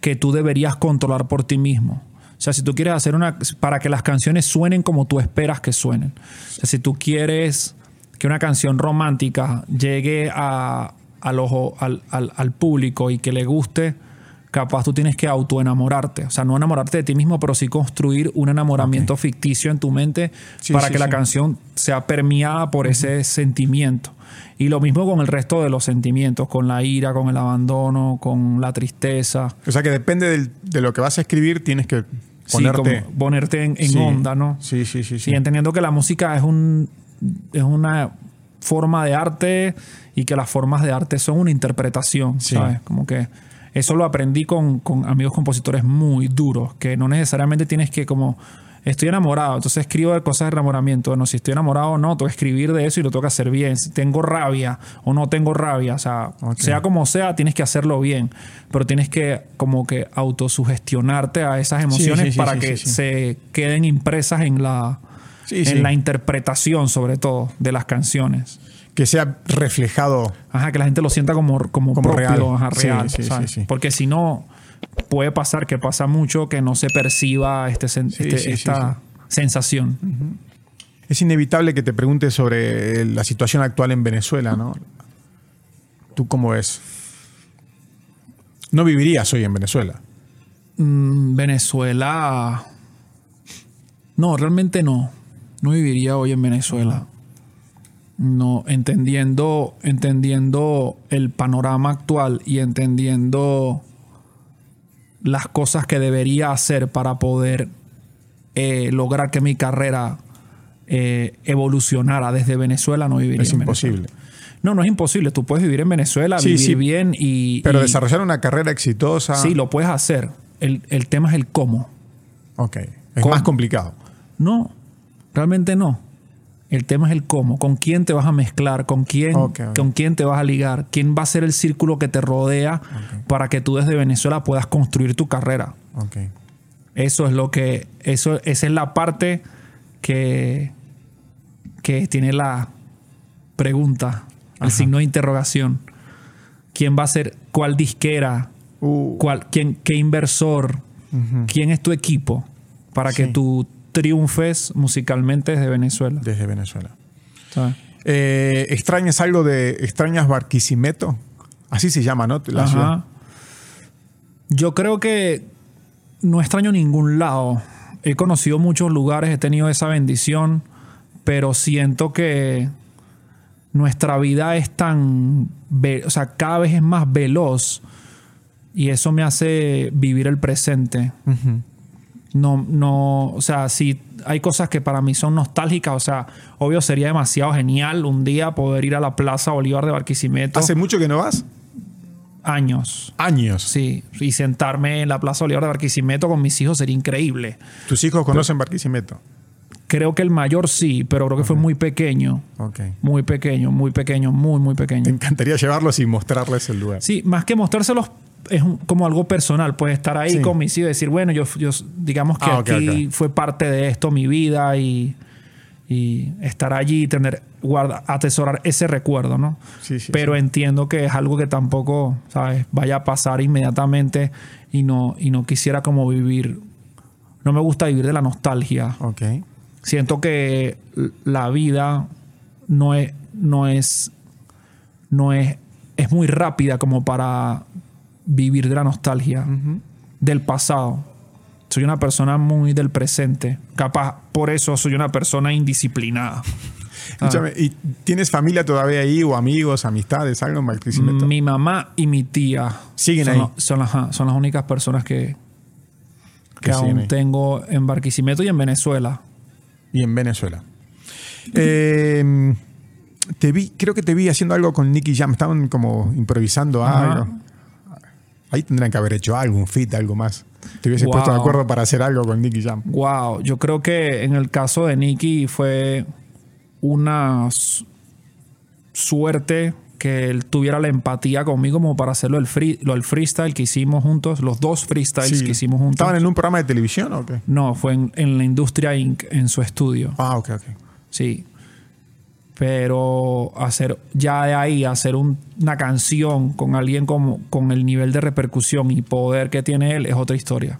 que tú deberías controlar por ti mismo. O sea, si tú quieres hacer una, para que las canciones suenen como tú esperas que suenen. O sea, si tú quieres que una canción romántica llegue a, al, ojo, al, al- al público y que le guste, capaz tú tienes que autoenamorarte. O sea, no enamorarte de ti mismo, pero sí construir un enamoramiento ficticio en tu mente Sí, para sí, que la canción sea permeada por ese sentimiento. Y lo mismo con el resto de los sentimientos, con la ira, con el abandono, con la tristeza. O sea que depende del- de lo que vas a escribir, tienes que ponerte. como ponerte en, en Sí. onda, ¿no? Sí, sí, sí. sí. Sí, entendiendo que la música es un es una forma de arte y que las formas de arte son una interpretación, Sí. ¿sabes? Como que eso lo aprendí con, con amigos compositores muy duros, que no necesariamente tienes que como Estoy enamorado, entonces escribo de cosas de enamoramiento. Bueno, si estoy enamorado o no, tengo que escribir de eso y lo tengo que hacer bien. Si tengo rabia o no tengo rabia, o sea, sea como sea, tienes que hacerlo bien. Pero tienes que como que autosugestionarte a esas emociones sí, sí, para que se queden impresas en la, en la interpretación, sobre todo, de las canciones. Que sea reflejado. Ajá, que la gente lo sienta como, como, Como propio, real. ajá, Sí, real. sí, ¿sabes? sí, sí. Porque si no, puede pasar que pasa mucho que no se perciba este, Sí, este- sí, sí, esta sensación. Es inevitable que te pregunte sobre la situación actual en Venezuela, ¿no? ¿Tú cómo ves? No vivirías hoy en Venezuela. Mm, Venezuela. No, realmente no. No viviría hoy en Venezuela. No, entendiendo, entendiendo el panorama actual y entendiendo las cosas que debería hacer para poder eh, lograr que mi carrera eh, evolucionara desde Venezuela, no viviría Es en Venezuela. imposible. No, no es imposible. Tú puedes vivir en Venezuela, Sí, vivir sí. bien y. Pero y- desarrollar una carrera exitosa. Sí, lo puedes hacer. El, el tema es el cómo. Ok. Es ¿Cómo? más complicado. No, realmente no. El tema es el cómo. ¿Con quién te vas a mezclar? ¿Con quién. ¿con quién te vas a ligar? ¿Quién va a ser el círculo que te rodea para que tú desde Venezuela puedas construir tu carrera? Eso es lo que. Eso, esa es la parte que, que tiene la pregunta, el Ajá. signo de interrogación. ¿Quién va a ser? ¿Cuál disquera? Uh, ¿Cuál, quién, ¿Qué inversor? ¿Quién es tu equipo para que tú triunfes musicalmente desde Venezuela? Desde Venezuela. ¿sabes? Eh, ¿Extrañas algo de. ¿Extrañas Barquisimeto? Así se llama, ¿no? La Ajá. ciudad. Yo creo que no extraño ningún lado. He conocido muchos lugares, he tenido esa bendición, pero siento que nuestra vida es tan, o sea, cada vez es más veloz y eso me hace vivir el presente. Ujú. No, no, o sea, si hay cosas que para mí son nostálgicas, o sea, obvio sería demasiado genial un día poder ir a la Plaza Bolívar de Barquisimeto. ¿Hace mucho que no vas? años. Años. Sí, y sentarme en la Plaza Bolívar de Barquisimeto con mis hijos sería increíble. ¿Tus hijos conocen Barquisimeto? Creo que el mayor sí, pero creo que fue muy pequeño. Ok. Muy pequeño, muy pequeño, muy, muy Te pequeño. encantaría llevarlos y mostrarles el lugar. Sí, más que mostrárselos es un- como algo personal, pues estar ahí Sí. y decir, bueno, yo, yo digamos que Ah, aquí fue parte de esto mi vida y, y estar allí y tener, guarda, atesorar ese recuerdo, ¿no? Sí, sí, Pero entiendo que es algo que tampoco, ¿sabes? Vaya a pasar inmediatamente y no, y no quisiera como vivir, no me gusta vivir de la nostalgia. Ok. Siento que la vida no es, no es, no es, es muy rápida como para vivir de la nostalgia del pasado. Soy una persona muy del presente. Capaz, por eso soy una persona indisciplinada. Escúchame, ¿y tienes familia todavía ahí o amigos, amistades, algo en Barquisimeto? Mi mamá y mi tía Siguen son, ahí. la- son, las, son las únicas personas que, que aún tengo en Barquisimeto y en Venezuela. Y en Venezuela. Eh, te vi, creo que te vi haciendo algo con Nicky Jam. Estaban como improvisando algo. Ahí tendrían que haber hecho algo, un fit, algo más. Te hubiese puesto de acuerdo para hacer algo con Nicky Jam. Wow, yo creo que en el caso de Nicky fue una su- suerte que él tuviera la empatía conmigo como para hacerlo el, free, lo, el freestyle que hicimos juntos, los dos freestyles Sí. que hicimos juntos. ¿Estaban en un programa de televisión o qué? No, fue en, en la Industria Inc., en su estudio. Ah, ok, ok. Sí. Pero hacer ya de ahí, hacer un- una canción con alguien como, con el nivel de repercusión y poder que tiene él es otra historia.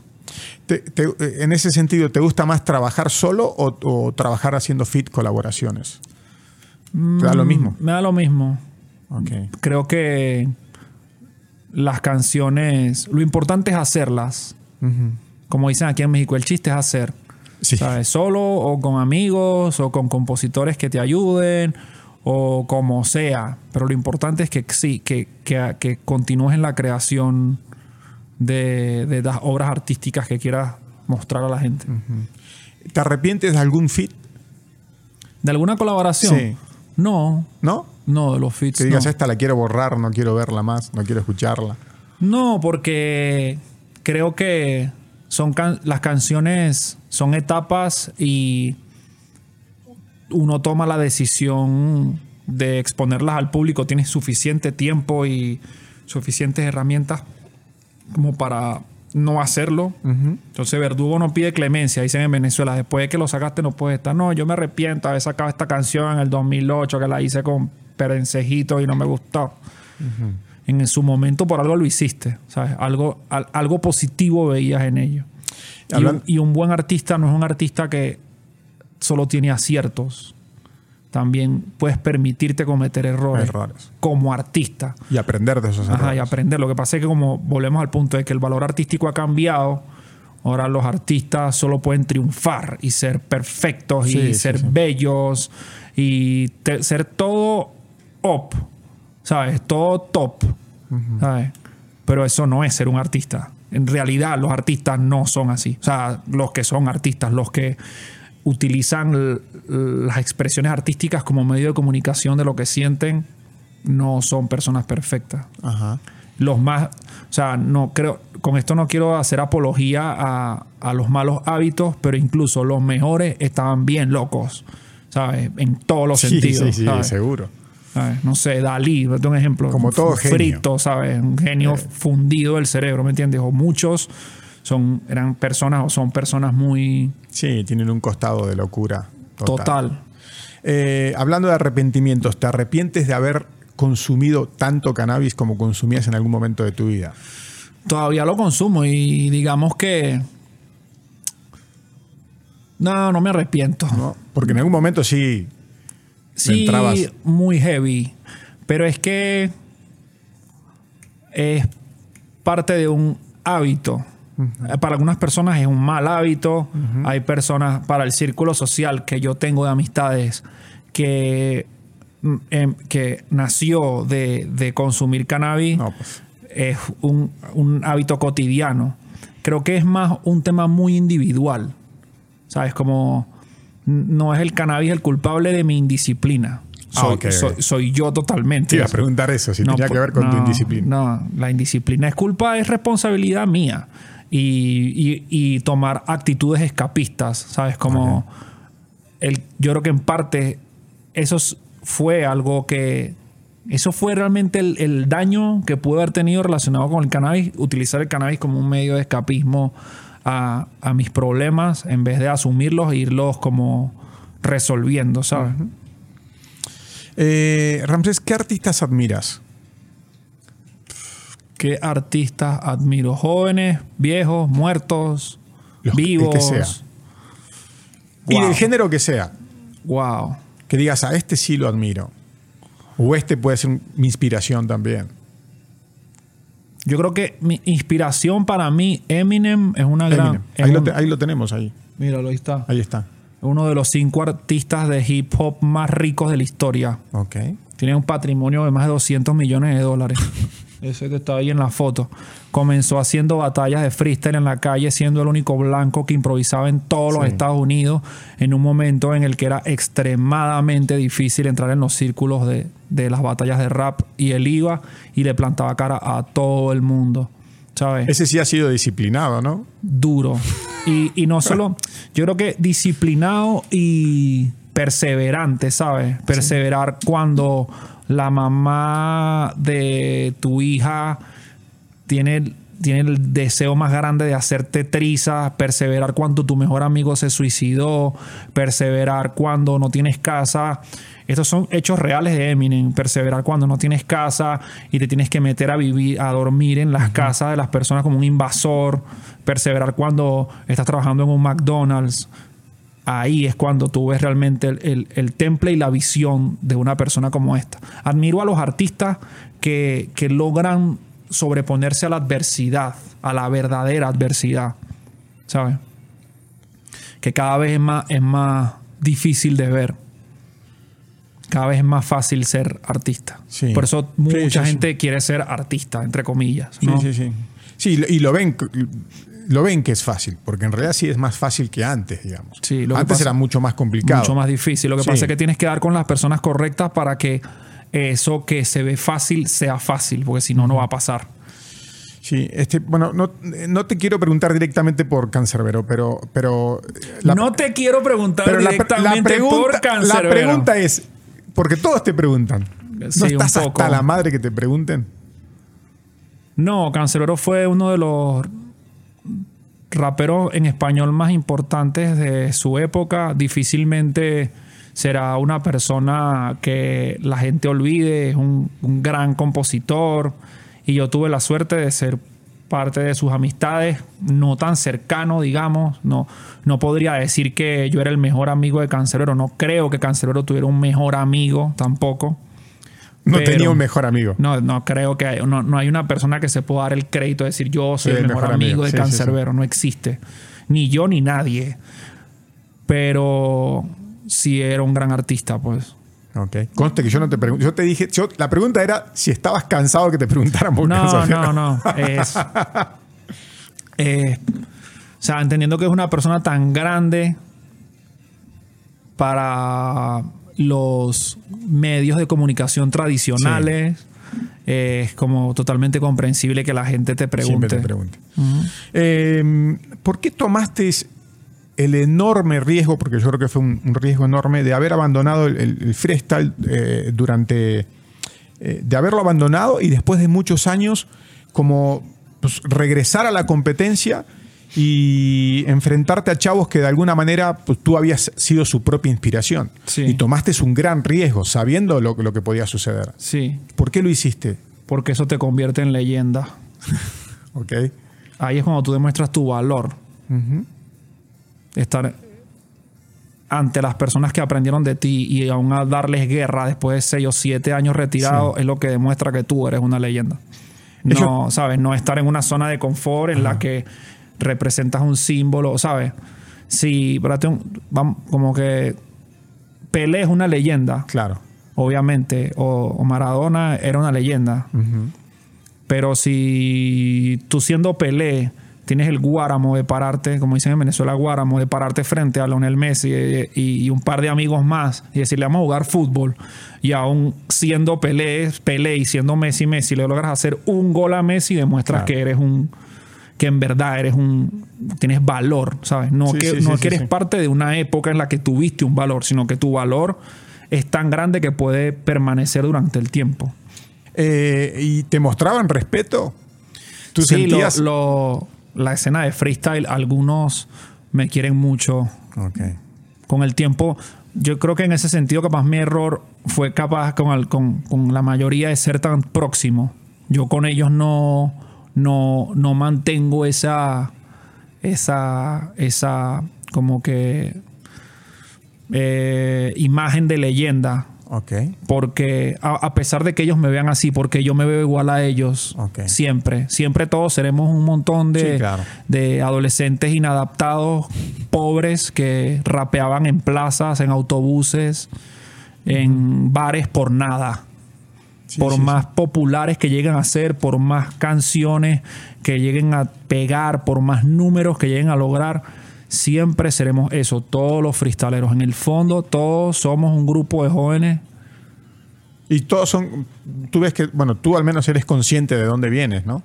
Te- te- eh, en ese sentido, ¿te gusta más trabajar solo o, o trabajar haciendo fit colaboraciones? ¿Te da lo mismo? Me da lo mismo. Creo que las canciones, lo importante es hacerlas. Como dicen aquí en México, el chiste es hacer. Sí. ¿Sabes? Solo o con amigos o con compositores que te ayuden o como sea. Pero lo importante es que sí, que, que, que continúes en la creación de, de las obras artísticas que quieras mostrar a la gente. ¿Te arrepientes de algún fit? ¿De alguna colaboración? Sí. No, ¿No? no, de los feats. Que digas, no. esta la quiero borrar, no quiero verla más, no quiero escucharla. No, porque creo que son can- las canciones son etapas y uno toma la decisión de exponerlas al público, tienes suficiente tiempo y suficientes herramientas como para no hacerlo. Entonces Verdugo no pide clemencia, dicen en Venezuela, después de que lo sacaste no puedes estar, no, yo me arrepiento haber sacado esta canción en el 2008 que la hice con Perencejito y no me gustó. En su momento por algo lo hiciste, ¿sabes? Algo, al- algo positivo veías en ello. Y un, y un buen artista no es un artista que solo tiene aciertos. También puedes permitirte cometer errores, Errores. como artista. Y aprender de esos Ajá, y errores. aprender. Lo que pasa es que como volvemos al punto de que el valor artístico ha cambiado, ahora los artistas solo pueden triunfar y ser perfectos Sí, y sí, ser sí. bellos y te- ser todo up, ¿sabes? Todo top, ¿sabes? Pero eso no es ser un artista. En realidad los artistas no son así. O sea, los que son artistas, los que utilizan las expresiones artísticas como medio de comunicación de lo que sienten, no son personas perfectas Ajá. los más, o sea, no creo, con esto no quiero hacer apología a, a los malos hábitos, pero incluso los mejores estaban bien locos, ¿sabes? En todos los Sí, sentidos. sí, sí, ¿sabes? seguro. ¿Sabes? No sé, Dalí, un ejemplo. Como todo genio. Frito, ¿sabes? Un genio fundido del cerebro, ¿me entiendes? O muchos son, eran personas o son personas muy Sí, tienen un costado de locura. Total. total. Eh, hablando de arrepentimientos, ¿te arrepientes de haber consumido tanto cannabis como consumías en algún momento de tu vida? Todavía lo consumo y digamos que... No, no me arrepiento. ¿no? Porque en algún momento sí. Sí, entrabas. muy heavy. Pero es que es parte de un hábito. Para algunas personas es un mal hábito. Hay personas, para el círculo social que yo tengo de amistades, que, mm, em, que nació de, de consumir cannabis, No, pues. es un, un hábito cotidiano. Creo que es más un tema muy individual. ¿Sabes? Como no es el cannabis el culpable de mi indisciplina. Ah, Soy, ok. soy- soy yo totalmente. Te iba a preguntar eso, si tenía que ver con tu no, indisciplina. No, la indisciplina es culpa, es responsabilidad mía. Y, y- y tomar actitudes escapistas, ¿sabes? Como el, yo creo que en parte eso fue algo que... Eso fue realmente el, el daño que pudo haber tenido relacionado con el cannabis, utilizar el cannabis como un medio de escapismo a, a mis problemas en vez de asumirlos e irlos como resolviendo, ¿sabes? Eh, Ramsés, ¿qué artistas admiras? ¿Qué artistas admiro? Jóvenes, viejos, muertos, Los vivos. que sea. Y del género que sea. Wow. Que digas, a este sí lo admiro. O este puede ser mi inspiración también. Yo creo que mi inspiración para mí, Eminem, es una gran. Es Ahí, lo te- ahí lo tenemos, ahí. Míralo, ahí está. Ahí está. Uno de los cinco artistas de hip hop más ricos de la historia. Ok. Tiene un patrimonio de más de 200 millones de dólares. Ese que está ahí en la foto. Comenzó haciendo batallas de freestyle en la calle, siendo el único blanco que improvisaba en todos los. Estados Unidos, en un momento en el que era extremadamente difícil entrar en los círculos de, de las batallas de rap. Y él iba y le plantaba cara a todo el mundo. ¿Sabes? Ese sí ha sido disciplinado, ¿no? duro. Y, y no solo, yo creo que disciplinado y perseverante, ¿sabes? Perseverar cuando la mamá de tu hija tiene, tiene el deseo más grande de hacerte trizas, perseverar cuando tu mejor amigo se suicidó, perseverar cuando no tienes casa. Estos son hechos reales de Eminem. Perseverar cuando no tienes casa y te tienes que meter a vivir, a dormir en las casas de las personas como un invasor. Perseverar cuando estás trabajando en un McDonald's. Ahí es cuando tú ves realmente el, el- el temple y la visión de una persona como esta. Admiro a los artistas que, que logran sobreponerse a la adversidad, a la verdadera adversidad. ¿Sabes? Que cada vez es más, es más difícil de ver. Cada vez es más fácil ser artista. Sí. Por eso Sí, mucha sí, sí. gente quiere ser artista, entre comillas. Sí, ¿no? sí, sí. Sí, lo- y lo ven, lo ven que es fácil, porque en realidad sí es más fácil que antes, digamos. Sí, lo que antes pasa- era mucho más complicado. Mucho más difícil. Lo que Sí. pasa es que tienes que dar con las personas correctas para que eso que se ve fácil sea fácil, porque si no, no va a pasar. Sí, este, bueno, no, no te quiero preguntar directamente por Cancerbero, pero, pero la- no te quiero preguntar la, directamente la pregunta, por cáncer. la pregunta es, porque todos te preguntan, ¿no Sí, un estás poco. hasta la madre que te pregunten? No, Cancerbero fue uno de los raperos en español más importantes de su época. Difícilmente será una persona que la gente olvide. Es un, gran compositor. Y yo tuve la suerte de ser parte de sus amistades, no tan cercano, digamos. No, no podría decir que yo era el mejor amigo de Cancerbero. No creo que Cancerbero tuviera un mejor amigo tampoco. No Pero- tenía un mejor amigo. No, no creo que hay, no, no hay una persona que se pueda dar el crédito de decir yo soy el, mejor, amigo, de Sí. Cancerbero. No existe. Ni yo ni nadie. Pero sí era un gran artista, pues. Ok. Conste que yo no te pregunté. Yo te dije, yo- la pregunta era si estabas cansado que te preguntaran por No, no, no. Es, o sea, entendiendo que es una persona tan grande para los medios de comunicación tradicionales, eh, es como totalmente comprensible que la gente te Siempre pregunte. te pregunte. Eh, ¿Por qué tomaste el enorme riesgo, porque yo creo que fue un, un riesgo enorme, de haber abandonado el, el- el freestyle eh, durante. eh, de haberlo abandonado y después de muchos años, como pues, regresar a la competencia y enfrentarte a chavos que de alguna manera pues, tú habías sido su propia inspiración. Sí. Y tomaste un gran riesgo sabiendo lo, lo que podía suceder. Sí, ¿Por qué lo hiciste? porque eso te convierte en leyenda. ¿Ok? Ahí es cuando tú demuestras tu valor. Estar ante las personas que aprendieron de ti y aún a darles guerra después de seis o siete años retirado es lo que demuestra que tú eres una leyenda. No, Ellos- ¿sabes? No estar en una zona de confort en la que representas un símbolo, ¿sabes? Si, un- como que Pelé es una leyenda, Claro. obviamente, o, o Maradona era una leyenda, pero si tú siendo Pelé tienes el guáramo de pararte, como dicen en Venezuela, guáramo de pararte frente a Lionel Messi y, y- y un par de amigos más y decirle vamos a jugar fútbol y aún siendo Pelé, Pelé y siendo Messi, Messi, le logras hacer un gol a Messi y demuestras Claro. que eres un que en verdad eres un tienes valor, ¿sabes? No Sí, que sí, no sí, que sí, eres parte de una época en la que tuviste un valor, sino que tu valor es tan grande que puede permanecer durante el tiempo. Eh, ¿Y te mostraban respeto? ¿Tú lo- sentías? lo- la escena de freestyle, algunos me quieren mucho. Con el tiempo, yo creo que en ese sentido, capaz mi error fue capaz con, el- con- con la mayoría de ser tan próximo. Yo con ellos no, no, no mantengo esa, esa, esa, como que eh, imagen de leyenda. Porque a, a pesar de que ellos me vean así, porque yo me veo igual a ellos, siempre, siempre todos seremos un montón de, Sí, claro. de adolescentes inadaptados, pobres, que rapeaban en plazas, en autobuses, en bares por nada. Sí, por sí, más populares que lleguen a ser, por más canciones que lleguen a pegar, por más números que lleguen a lograr, siempre seremos eso, todos los freestaleros. En el fondo, todos somos un grupo de jóvenes Y todos son. Tú ves que, bueno, tú al menos eres consciente de dónde vienes, ¿no?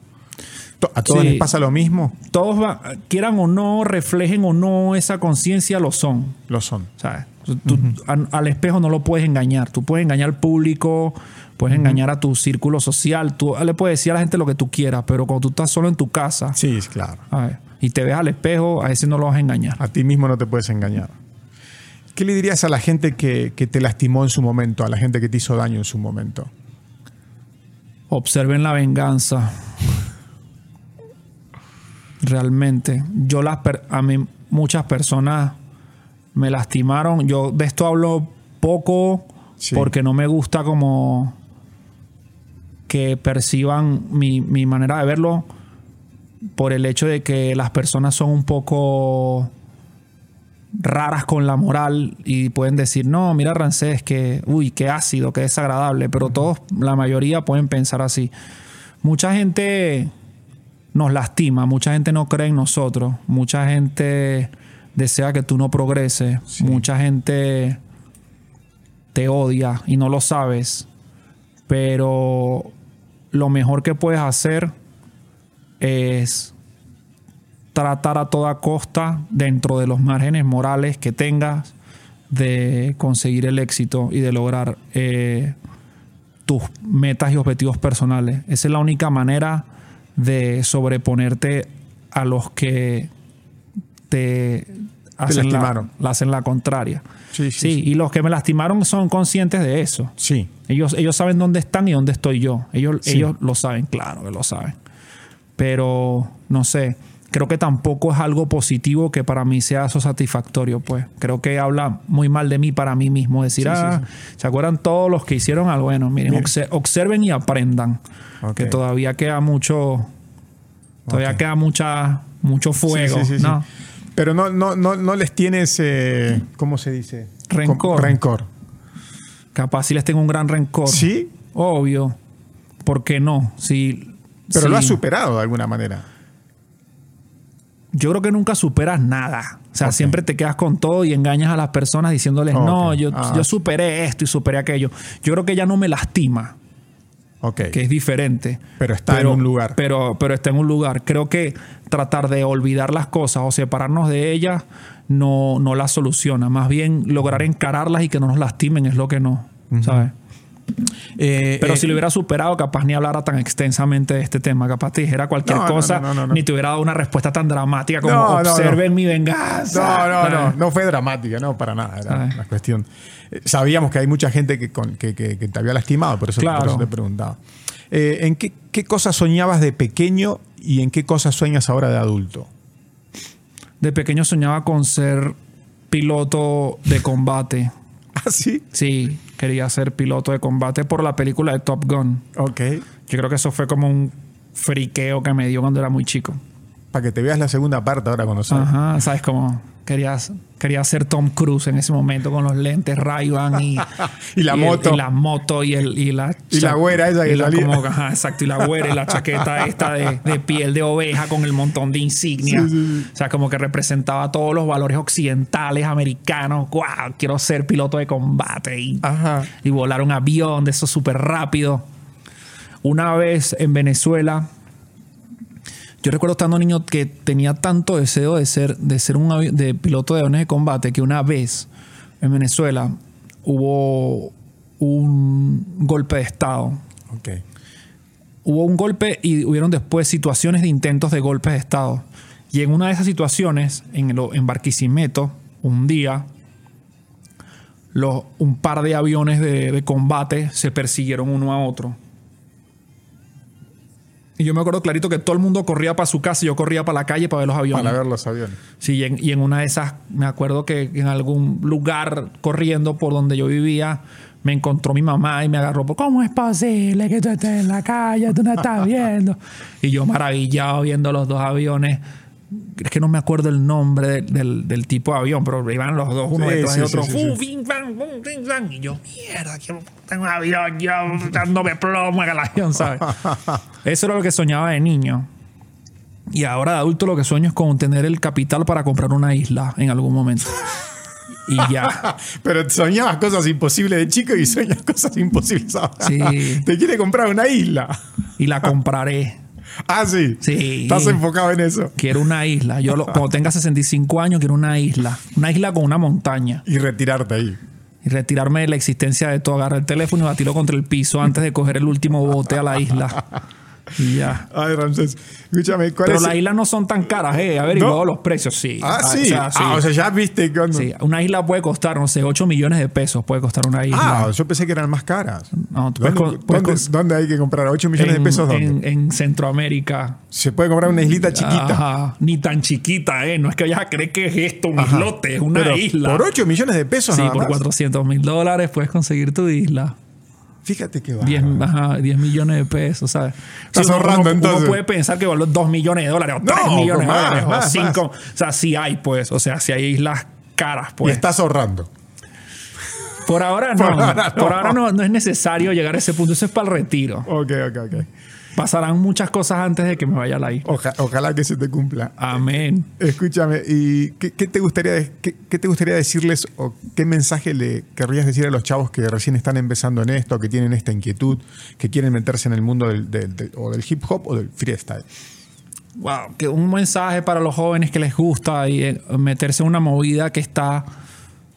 ¿A todos les pasa lo mismo? todos va- quieran o no, reflejen o no esa conciencia, lo son. Lo son. ¿sabes? Tú- a- al espejo no lo puedes engañar. Tú puedes engañar al público, puedes engañar a tu círculo social. Tú le puedes decir a la gente lo que tú quieras, pero cuando tú estás solo en tu casa Sí, es claro. ¿sabes? y te ves al espejo, a ese no lo vas a engañar. A ti mismo no te puedes engañar. ¿Qué le dirías a la gente que, que te lastimó en su momento, a la gente que te hizo daño en su momento? Observen la venganza. Realmente. Yo las per- a mí muchas personas me lastimaron. Yo de esto hablo poco Sí. porque no me gusta como que perciban mi, mi manera de verlo por el hecho de que las personas son un poco raras con la moral y pueden decir, no, mira Rancés, que, uy, qué ácido, qué desagradable, pero todos, la mayoría pueden pensar así. Mucha gente nos lastima, mucha gente no cree en nosotros, mucha gente desea que tú no progreses, Sí. mucha gente te odia y no lo sabes, pero lo mejor que puedes hacer es tratar a toda costa, dentro de los márgenes morales que tengas, de conseguir el éxito y de lograr eh, tus metas y objetivos personales. Esa es la única manera de sobreponerte a los que te, hacen, la, la, hacen la contraria. Sí, sí, y los que me lastimaron son conscientes de eso. Sí. Ellos, ellos saben dónde están y dónde estoy yo. Ellos, ellos lo saben, claro que lo saben. Pero, no sé, creo que tampoco es algo positivo que para mí sea eso satisfactorio, pues. Creo que habla muy mal de mí para mí mismo. Decir, ah, ¿se acuerdan todos los que hicieron algo? Bueno, miren, observen y aprendan. Que todavía queda mucho, todavía queda mucha, mucho fuego, ¿no? Pero no, no, no, no les tienes, eh, ¿cómo se dice? Rencor. Rencor. Capaz si les tengo un gran rencor. Sí. Obvio. ¿Por qué no? Si, Pero lo has superado de alguna manera yo creo que nunca superas nada. O sea, siempre te quedas con todo y engañas a las personas diciéndoles, no, yo, ah. yo superé esto y superé aquello. Yo creo que ya no me lastima. Okay. Que es diferente. Pero está en un lugar. Pero, pero está en un lugar. Creo que tratar de olvidar las cosas o separarnos de ellas no, no las soluciona. Más bien lograr encararlas y que no nos lastimen es lo que no. ¿Sabes? Eh, Pero eh, si lo hubiera superado, capaz ni hablara tan extensamente de este tema, capaz te dijera cualquier cosa, ni te hubiera dado una respuesta tan dramática como observen mi venganza. No, no, no, no fue dramática, no, para nada, era la cuestión. Eh, sabíamos que hay mucha gente que, te había lastimado, por eso, te preguntaba. ¿En qué, qué cosas soñabas de pequeño y en qué cosas sueñas ahora de adulto? De pequeño soñaba con ser piloto de combate. ¿Ah, sí? Sí quería ser piloto de combate por la película de Top Gun. Ok. Yo creo que eso fue como un friqueo que me dio cuando era muy chico. Para que te veas la segunda parte ahora cuando sabes. Ajá, sabes cómo querías quería ser Tom Cruise en ese momento con los lentes ray y, y la moto. y la moto y el y la y la güera esa que la, como, ajá, exacto y la güera y la chaqueta esta de, de, piel de oveja con el montón de insignias o sea como que representaba todos los valores occidentales americanos. Wow quiero ser piloto de combate y, y volar un avión de eso súper rápido una vez en Venezuela yo recuerdo estando niño que tenía tanto deseo de ser, de ser un de piloto de aviones de combate que una vez en Venezuela hubo un golpe de Estado. Okay. Hubo un golpe y hubieron después situaciones de intentos de golpes de Estado. Y en una de esas situaciones, en, en Barquisimeto, un día, los, un par de aviones de, de combate se persiguieron uno a otro. Y yo me acuerdo clarito que todo el mundo corría para su casa y yo corría para la calle para ver los aviones. Para ver los aviones. Sí, y en, y en, una de esas, me acuerdo que en algún lugar corriendo por donde yo vivía, me encontró mi mamá y me agarró. ¿Cómo es posible que tú estés en la calle? Tú no estás viendo. y yo maravillado viendo los dos aviones es que no me acuerdo el nombre del, tipo de avión, pero iban los dos, uno detrás de otro. y yo, mierda, tengo un avión, yo dándome plomo en el avión, ¿sabes? Eso era lo que soñaba de niño. Y ahora de adulto lo que sueño es con tener el capital para comprar una isla en algún momento. Y ya. Pero soñabas cosas imposibles de chico y sueñas cosas imposibles ahora. Sí. Te quiere comprar una isla. Y la compraré. Ah, sí. Sí. Estás enfocado en eso. Quiero una isla. Yo cuando tenga 65 años quiero una isla. Una isla con una montaña. Y retirarte ahí. Y retirarme de la existencia de todo. Agarrar el teléfono y batirlo contra el piso antes de coger el último bote a la isla. Ya. Ay, Ramsés. Escúchame, ¿cuál Pero las islas no son tan caras, ¿eh? A ver, y luego los precios, sí. Ah, sí. O sea, Ah, o sea ya viste cuando... Sí, una isla puede costar, no sé, 8 millones de pesos puede costar una isla. Ah, yo pensé que eran más caras. No, tú puedes, ¿Dónde, hay que comprar? ¿8 millones de pesos dónde? En, Centroamérica. Se puede comprar una islita chiquita. Ajá. Ni tan chiquita, ¿eh? No es que vayas a creer que es esto, un islote, es una isla. ¿Por 8 millones de pesos Sí, por 400 mil dólares puedes conseguir tu isla. Fíjate que va. 10, millones de pesos, ¿sabes? Estás ahorrando entonces. Uno puede pensar que vale 2 millones de dólares o 3 millones de dólares o 5. O sea, sí hay, pues. O sea, si hay islas caras, pues. Y estás ahorrando. Por ahora no. Por ahora no. no, es necesario llegar a ese punto. Eso es para el retiro. Ok, ok, ok pasarán muchas cosas antes de que me vaya a la isla. ojalá que se te cumpla. Amén. Escúchame, ¿y qué, te, gustaría, qué, te gustaría decirles o qué mensaje le querrías decir a los chavos que recién están empezando en esto, que tienen esta inquietud, que quieren meterse en el mundo del, o del hip hop o del freestyle? wow, que un mensaje para los jóvenes que les gusta y eh, meterse en una movida que está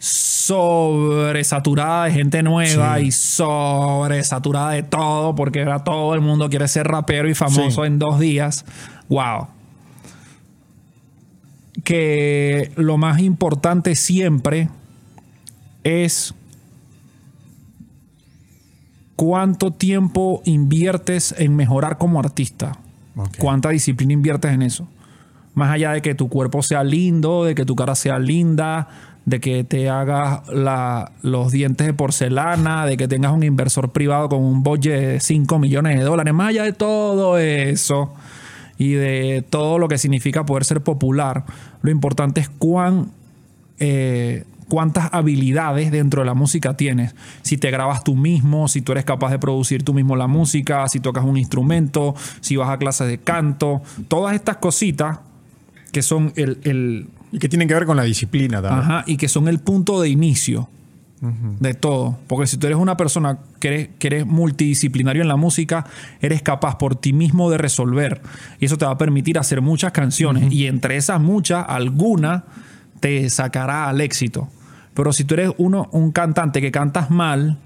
sobresaturada de gente nueva y sobresaturada de todo, porque ahora todo el mundo quiere ser rapero y famoso en dos días. Wow. Que lo más importante siempre es cuánto tiempo inviertes en mejorar como artista. ¿Cuánta disciplina inviertes en eso? Más allá de que tu cuerpo sea lindo, de que tu cara sea linda, de que te hagas los dientes de porcelana, de que tengas un inversor privado con un budget de 5 millones de dólares, más allá de todo eso y de todo lo que significa poder ser popular, lo importante es cuán, eh, cuántas habilidades dentro de la música tienes. Si te grabas tú mismo, si tú eres capaz de producir tú mismo la música, si tocas un instrumento, si vas a clases de canto, todas estas cositas que son el y que tienen que ver con la disciplina también. Ajá, y que son el punto de inicio de todo. Porque si tú eres una persona que eres, que eres multidisciplinario en la música, eres capaz por ti mismo de resolver. Y eso te va a permitir hacer muchas canciones. Y entre esas muchas, alguna te sacará al éxito. Pero si tú eres uno, un cantante que cantas mal,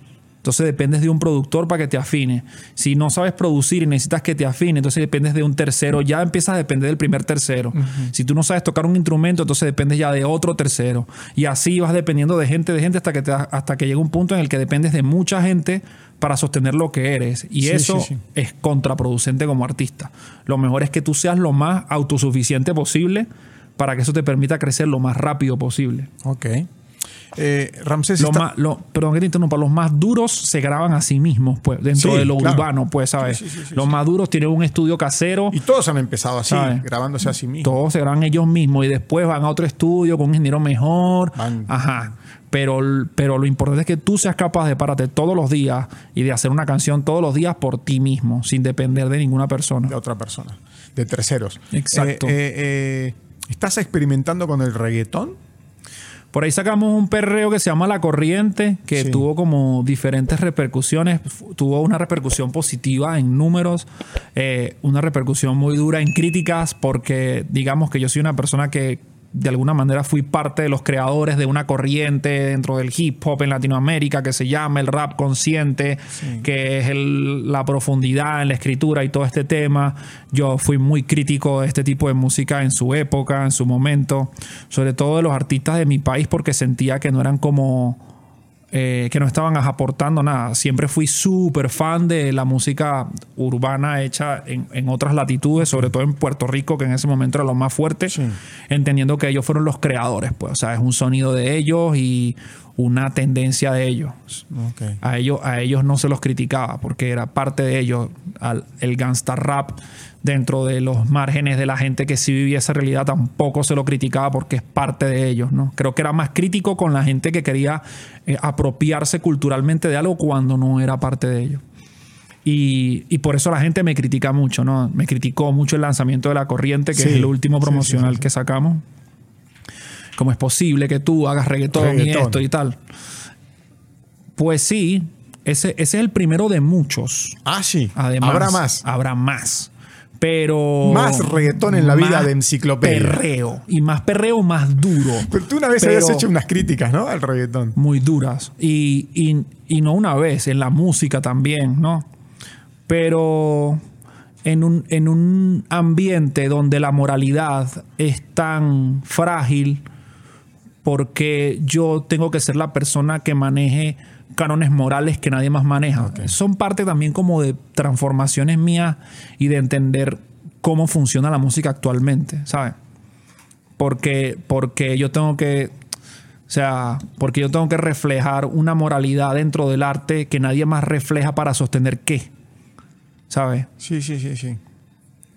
entonces dependes de un productor para que te afine. Si no sabes producir y necesitas que te afine, entonces dependes de un tercero. Ya empiezas a depender del primer tercero. Si tú no sabes tocar un instrumento, entonces dependes ya de otro tercero. Y así vas dependiendo de gente, de gente hasta que, te, hasta que llega un punto en el que dependes de mucha gente para sostener lo que eres. Y eso es contraproducente como artista. Lo mejor es que tú seas lo más autosuficiente posible para que eso te permita crecer lo más rápido posible. Ok. Eh, Ramsés. perdón que te interrumpa, los más duros se graban a sí mismos, pues, dentro de lo urbano, pues, ¿sabes? los más duros tienen un estudio casero. Y todos han empezado así, grabándose a sí mismos. Todos se graban ellos mismos y después van a otro estudio con un ingeniero mejor. Ajá. Pero, pero lo importante es que tú seas capaz de pararte todos los días y de hacer una canción todos los días por ti mismo, sin depender de ninguna persona. De otra persona, de terceros. Exacto. Eh, eh, ¿Estás experimentando con el reggaetón? Por ahí sacamos un perreo que se llama La Corriente, que tuvo como diferentes repercusiones. Tuvo una repercusión positiva en números, eh, una repercusión muy dura en críticas, porque digamos que yo soy una persona que de alguna manera fui parte de los creadores de una corriente dentro del hip hop en Latinoamérica que se llama el rap consciente, que es la profundidad en la escritura y todo este tema. Yo fui muy crítico de este tipo de música en su época, en su momento, sobre todo de los artistas de mi país porque sentía que no eran como eh, que no estaban aportando nada. Siempre fui súper fan de la música urbana hecha en, otras latitudes, sobre todo en Puerto Rico, que en ese momento era lo más fuerte, entendiendo que ellos fueron los creadores, pues, o sea, es un sonido de ellos y una tendencia de ellos. A ellos. A ellos no se los criticaba porque era parte de ellos. el gangsta rap dentro de los márgenes de la gente que sí vivía esa realidad tampoco se lo criticaba porque es parte de ellos, ¿no? Creo que era más crítico con la gente que quería eh, apropiarse culturalmente de algo cuando no era parte de ellos. Y, por eso la gente me critica mucho, ¿no? Me criticó mucho el lanzamiento de La Corriente, que es el último promocional que sacamos. ¿Cómo es posible que tú hagas reggaetón, y esto y tal? Pues sí, ese, ese, es el primero de muchos. Ah, sí. Además, habrá más. Habrá más. Pero. Más reggaetón en la vida de enciclopedia. Perreo. Y más perreo, más duro. Pero tú una vez habías hecho unas críticas, ¿no? Al reggaetón. Muy duras. Y, no una vez, en la música también, ¿no? Pero en un, en un ambiente donde la moralidad es tan frágil, porque yo tengo que ser la persona que maneje cánones morales que nadie más maneja. Son parte también como de transformaciones mías y de entender cómo funciona la música actualmente, ¿sabes? Porque, porque yo tengo que, o sea, porque yo tengo que reflejar una moralidad dentro del arte que nadie más refleja para sostener qué, ¿sabes? Sí, sí, sí, sí.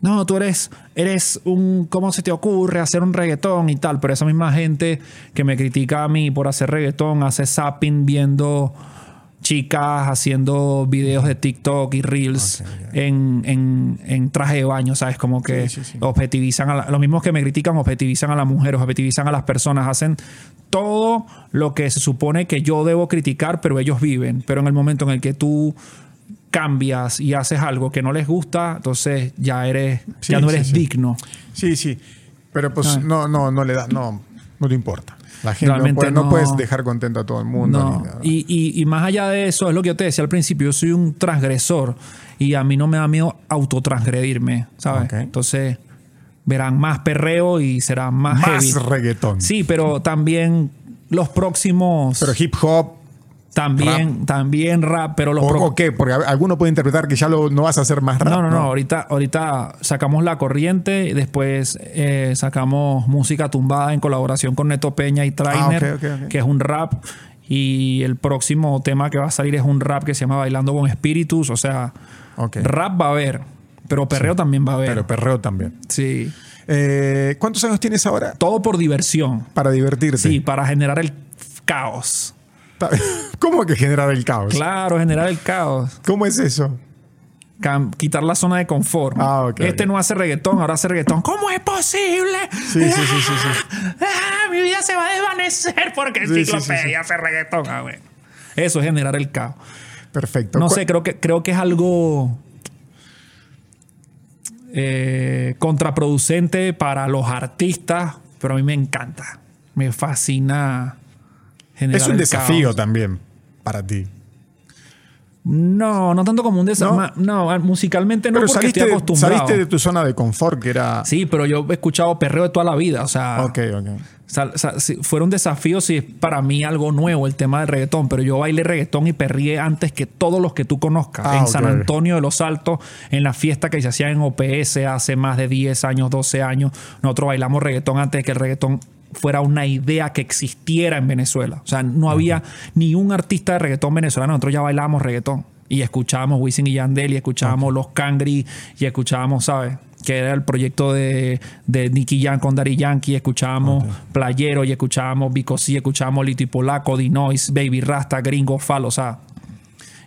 No, tú eres, eres un, ¿cómo se te ocurre hacer un reggaetón y tal? Pero esa misma gente que me critica a mí por hacer reggaetón, hace zapping viendo chicas haciendo videos de TikTok y Reels En, traje de baño, ¿sabes? Como que objetivizan a la, los mismos que me critican objetivizan a las mujeres, objetivizan a las personas, hacen todo lo que se supone que yo debo criticar, pero ellos viven. Pero en el momento en el que tú cambias y haces algo que no les gusta, entonces ya eres, Sí, ya no eres sí. digno. Sí, sí. Pero pues Ah. no, no, no le da, no, no le importa. La gente no, Realmente puede- no no- puedes dejar contento a todo el mundo. No, ni nada. y, y- y más allá de eso, es lo que yo te decía al principio, yo soy un transgresor y a mí no me da miedo autotransgredirme, ¿sabes? Entonces verán más perreo y será más, Más heavy. reggaetón. Sí, pero también los próximos, Pero hip hop. También, también rap, pero los ¿O, pro- o qué? Porque alguno puede interpretar que ya lo, no vas a hacer más rap. No, no, no, Ahorita, ahorita sacamos La Corriente y después eh, sacamos Música Tumbada en colaboración con Neto Peña y Trainer, Ah, ok. que es un rap. Y el próximo tema que va a salir es un rap que se llama Bailando con Espíritus. O sea, rap va a haber, pero perreo también va a haber. Pero perreo también. sí. Eh, ¿Cuántos años tienes ahora? Todo por diversión. Para divertirte. Sí, para generar el caos. ¿Cómo que generar el caos? Claro, generar el caos. ¿Cómo es eso? Quitar la zona de confort. Ah, este no hace reggaetón, ahora hace reggaetón. ¿Cómo es posible? Sí, sí, sí, sí, sí. Ah, mi vida se va a desvanecer porque Sí, enciclopedia sí, hace reggaetón. Ah. Eso es generar el caos. Perfecto. No ¿Cu- sé, creo que, creo que es algo eh, contraproducente para los artistas, pero a mí me encanta. Me fascina Es un desafío caos. también para ti. No, no tanto como un desafío. No, musicalmente no Pero porque saliste, estoy acostumbrado. saliste de tu zona de confort, que era. Sí, pero yo he escuchado perreo de toda la vida. O sea, Ok, ok. sal- sal- si fuera un desafío si es para mí algo nuevo el tema del reggaetón, pero yo bailé reggaetón y perrié antes que todos los que tú conozcas. Ah, en. San Antonio de los Altos, en la fiesta que se hacía en OPS hace más de 10 años, 12 años, nosotros bailamos reggaetón antes de que el reggaetón fuera una idea que existiera en Venezuela. O sea, no había ni un artista de reggaetón venezolano, nosotros ya bailábamos reggaetón. Y escuchábamos Wisin y Yandel, y escuchábamos Los Cangri, y escuchábamos, ¿sabes? Que era el proyecto de, de Nicky Jam con Daddy Yankee, escuchábamos Playero, y escuchábamos Vico C, escuchábamos Lito y Polaco, Dinois, Baby Rasta, Gringo, Falo, o sea.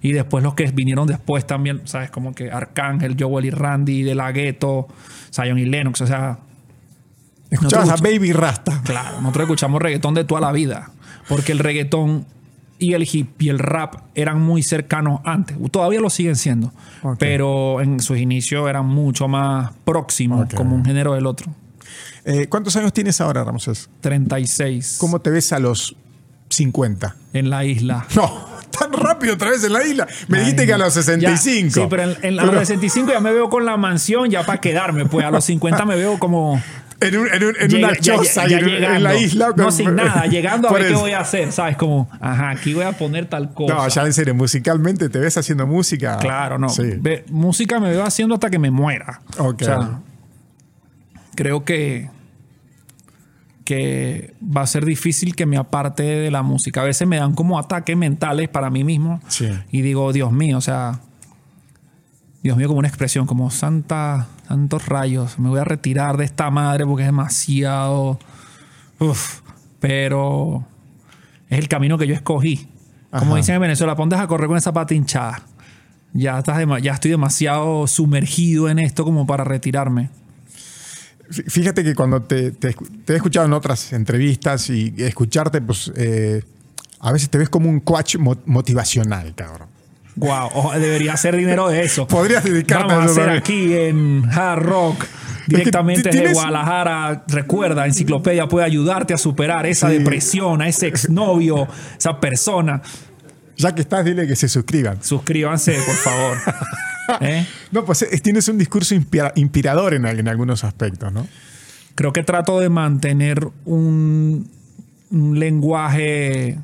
Y después los que vinieron después también, ¿sabes? Como que Arcángel, Joel y Randy, De La Ghetto, Zion y Lennox, o sea. Escuchabas a Baby Rasta. Claro, nosotros escuchamos reggaetón de toda la vida. Porque el reggaetón y el hip y el rap eran muy cercanos antes. Todavía lo siguen siendo. Pero en sus inicios eran mucho más próximos como un género del otro. Eh, ¿Cuántos años tienes ahora, Ramses? 36 ¿Cómo te ves a los 50? en la isla. No, tan rápido otra vez en la isla. Me dijiste que a los ya, 65. sí, pero en, en a los 65 ya me veo con la mansión ya para quedarme. Pues a los 50 me veo como... En, un- en un- en Llega- una ya- choza ya y en, la isla. No, con- sin nada. Llegando a ver qué voy a hacer. ¿Sabes? Como, ajá, aquí voy a poner tal cosa. No, ya en serio, musicalmente te ves haciendo música. Claro, no. Sí. Ve- música me veo haciendo hasta que me muera. Ok. O sea, creo que, que va a ser difícil que me aparte de la música. A veces me dan como ataques mentales para mí mismo. Sí. Y digo, Dios mío, o sea, Dios mío, como una expresión, como santa, santos rayos, me voy a retirar de esta madre porque es demasiado. Uf, pero es el camino que yo escogí. Como Ajá. dicen en Venezuela, ponte a correr con esa pata hinchada. Ya, estás ya estoy demasiado sumergido en esto como para retirarme. Fí- Fíjate que cuando te, te escu- te he escuchado en otras entrevistas y escucharte, pues eh, a veces te ves como un coach mo- motivacional, cabrón. Wow, debería hacer dinero de eso. Podrías dedicarte Vamos a hacer también. aquí en Hard Rock directamente desde tienes- Guadalajara. Recuerda, Enciclopedia puede ayudarte a superar esa Sí. depresión, a ese exnovio, esa persona. Ya que estás, dile que se suscriban. Suscríbanse, por favor. ¿Eh? No, pues eh, tienes un discurso inspira- inspirador en, al- en algunos aspectos, ¿no? Creo que trato de mantener un, un lenguaje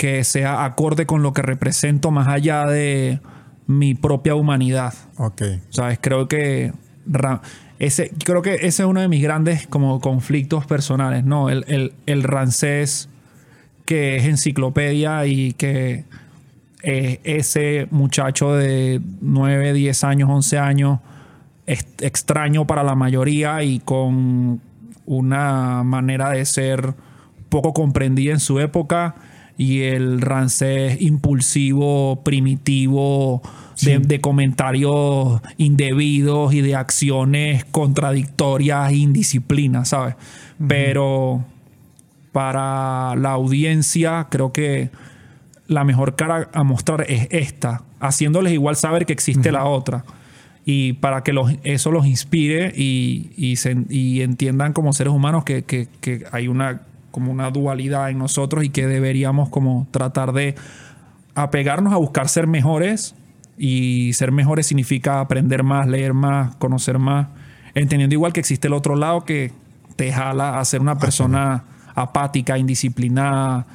que sea acorde con lo que represento más allá de mi propia humanidad. Ok. ¿Sabes? Creo que ese, creo que ese es uno de mis grandes como conflictos personales, ¿no? El, el, el rancés que es enciclopedia y que eh, ese muchacho de 9, 10 años, 11 años, es extraño para la mayoría y con una manera de ser poco comprendida en su época y el rancés impulsivo, primitivo, de, de comentarios indebidos y de acciones contradictorias e indisciplinas, ¿sabes? Pero para la audiencia creo que la mejor cara a mostrar es esta, haciéndoles igual saber que existe la otra. Y para que los, eso los inspire y, y, se- y entiendan como seres humanos que, que- que hay una, como una dualidad en nosotros y que deberíamos como tratar de apegarnos a buscar ser mejores. Y ser mejores significa aprender más, leer más, conocer más. Entendiendo igual que existe el otro lado que te jala a ser una persona apática, indisciplinada,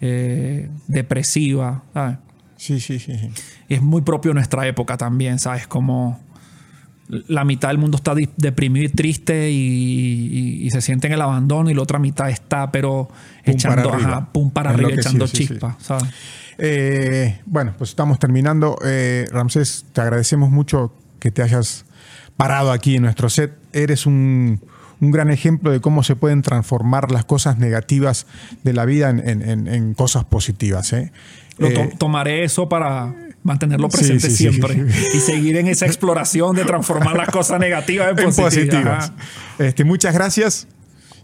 eh, depresiva. ¿sabes? Sí, sí, sí. es muy propio nuestra época también, ¿sabes? Como la mitad del mundo está deprimido y triste y, y- y se siente en el abandono y la otra mitad está, pero Pum echando, para ajá, pum para arriba, echando sí, sí. chispas, ¿sabes? Eh, bueno, pues estamos terminando. Eh, Ramsés, te agradecemos mucho que te hayas parado aquí en nuestro set. Eres un, un gran ejemplo de cómo se pueden transformar las cosas negativas de la vida en, en- en- en cosas positivas. ¿eh? Lo to- Eh, tomaré eso para mantenerlo presente sí, sí. siempre y seguir en esa exploración de transformar las cosas negativas en, en positivas. Este, muchas gracias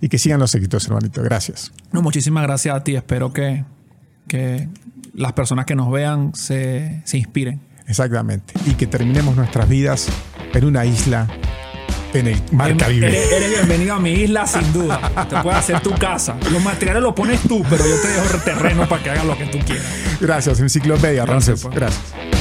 y que sigan los éxitos, hermanito. Gracias. No, muchísimas gracias a ti. Espero que, que las personas que nos vean se, se inspiren. Exactamente. Y que terminemos nuestras vidas en una isla en el mar Eres, Caribe. eres bienvenido a mi isla, sin duda. Te puedes hacer tu casa. Los materiales los pones tú, pero yo te dejo el terreno para que hagas lo que tú quieras. Gracias, Enciclopedia, pues. Gracias.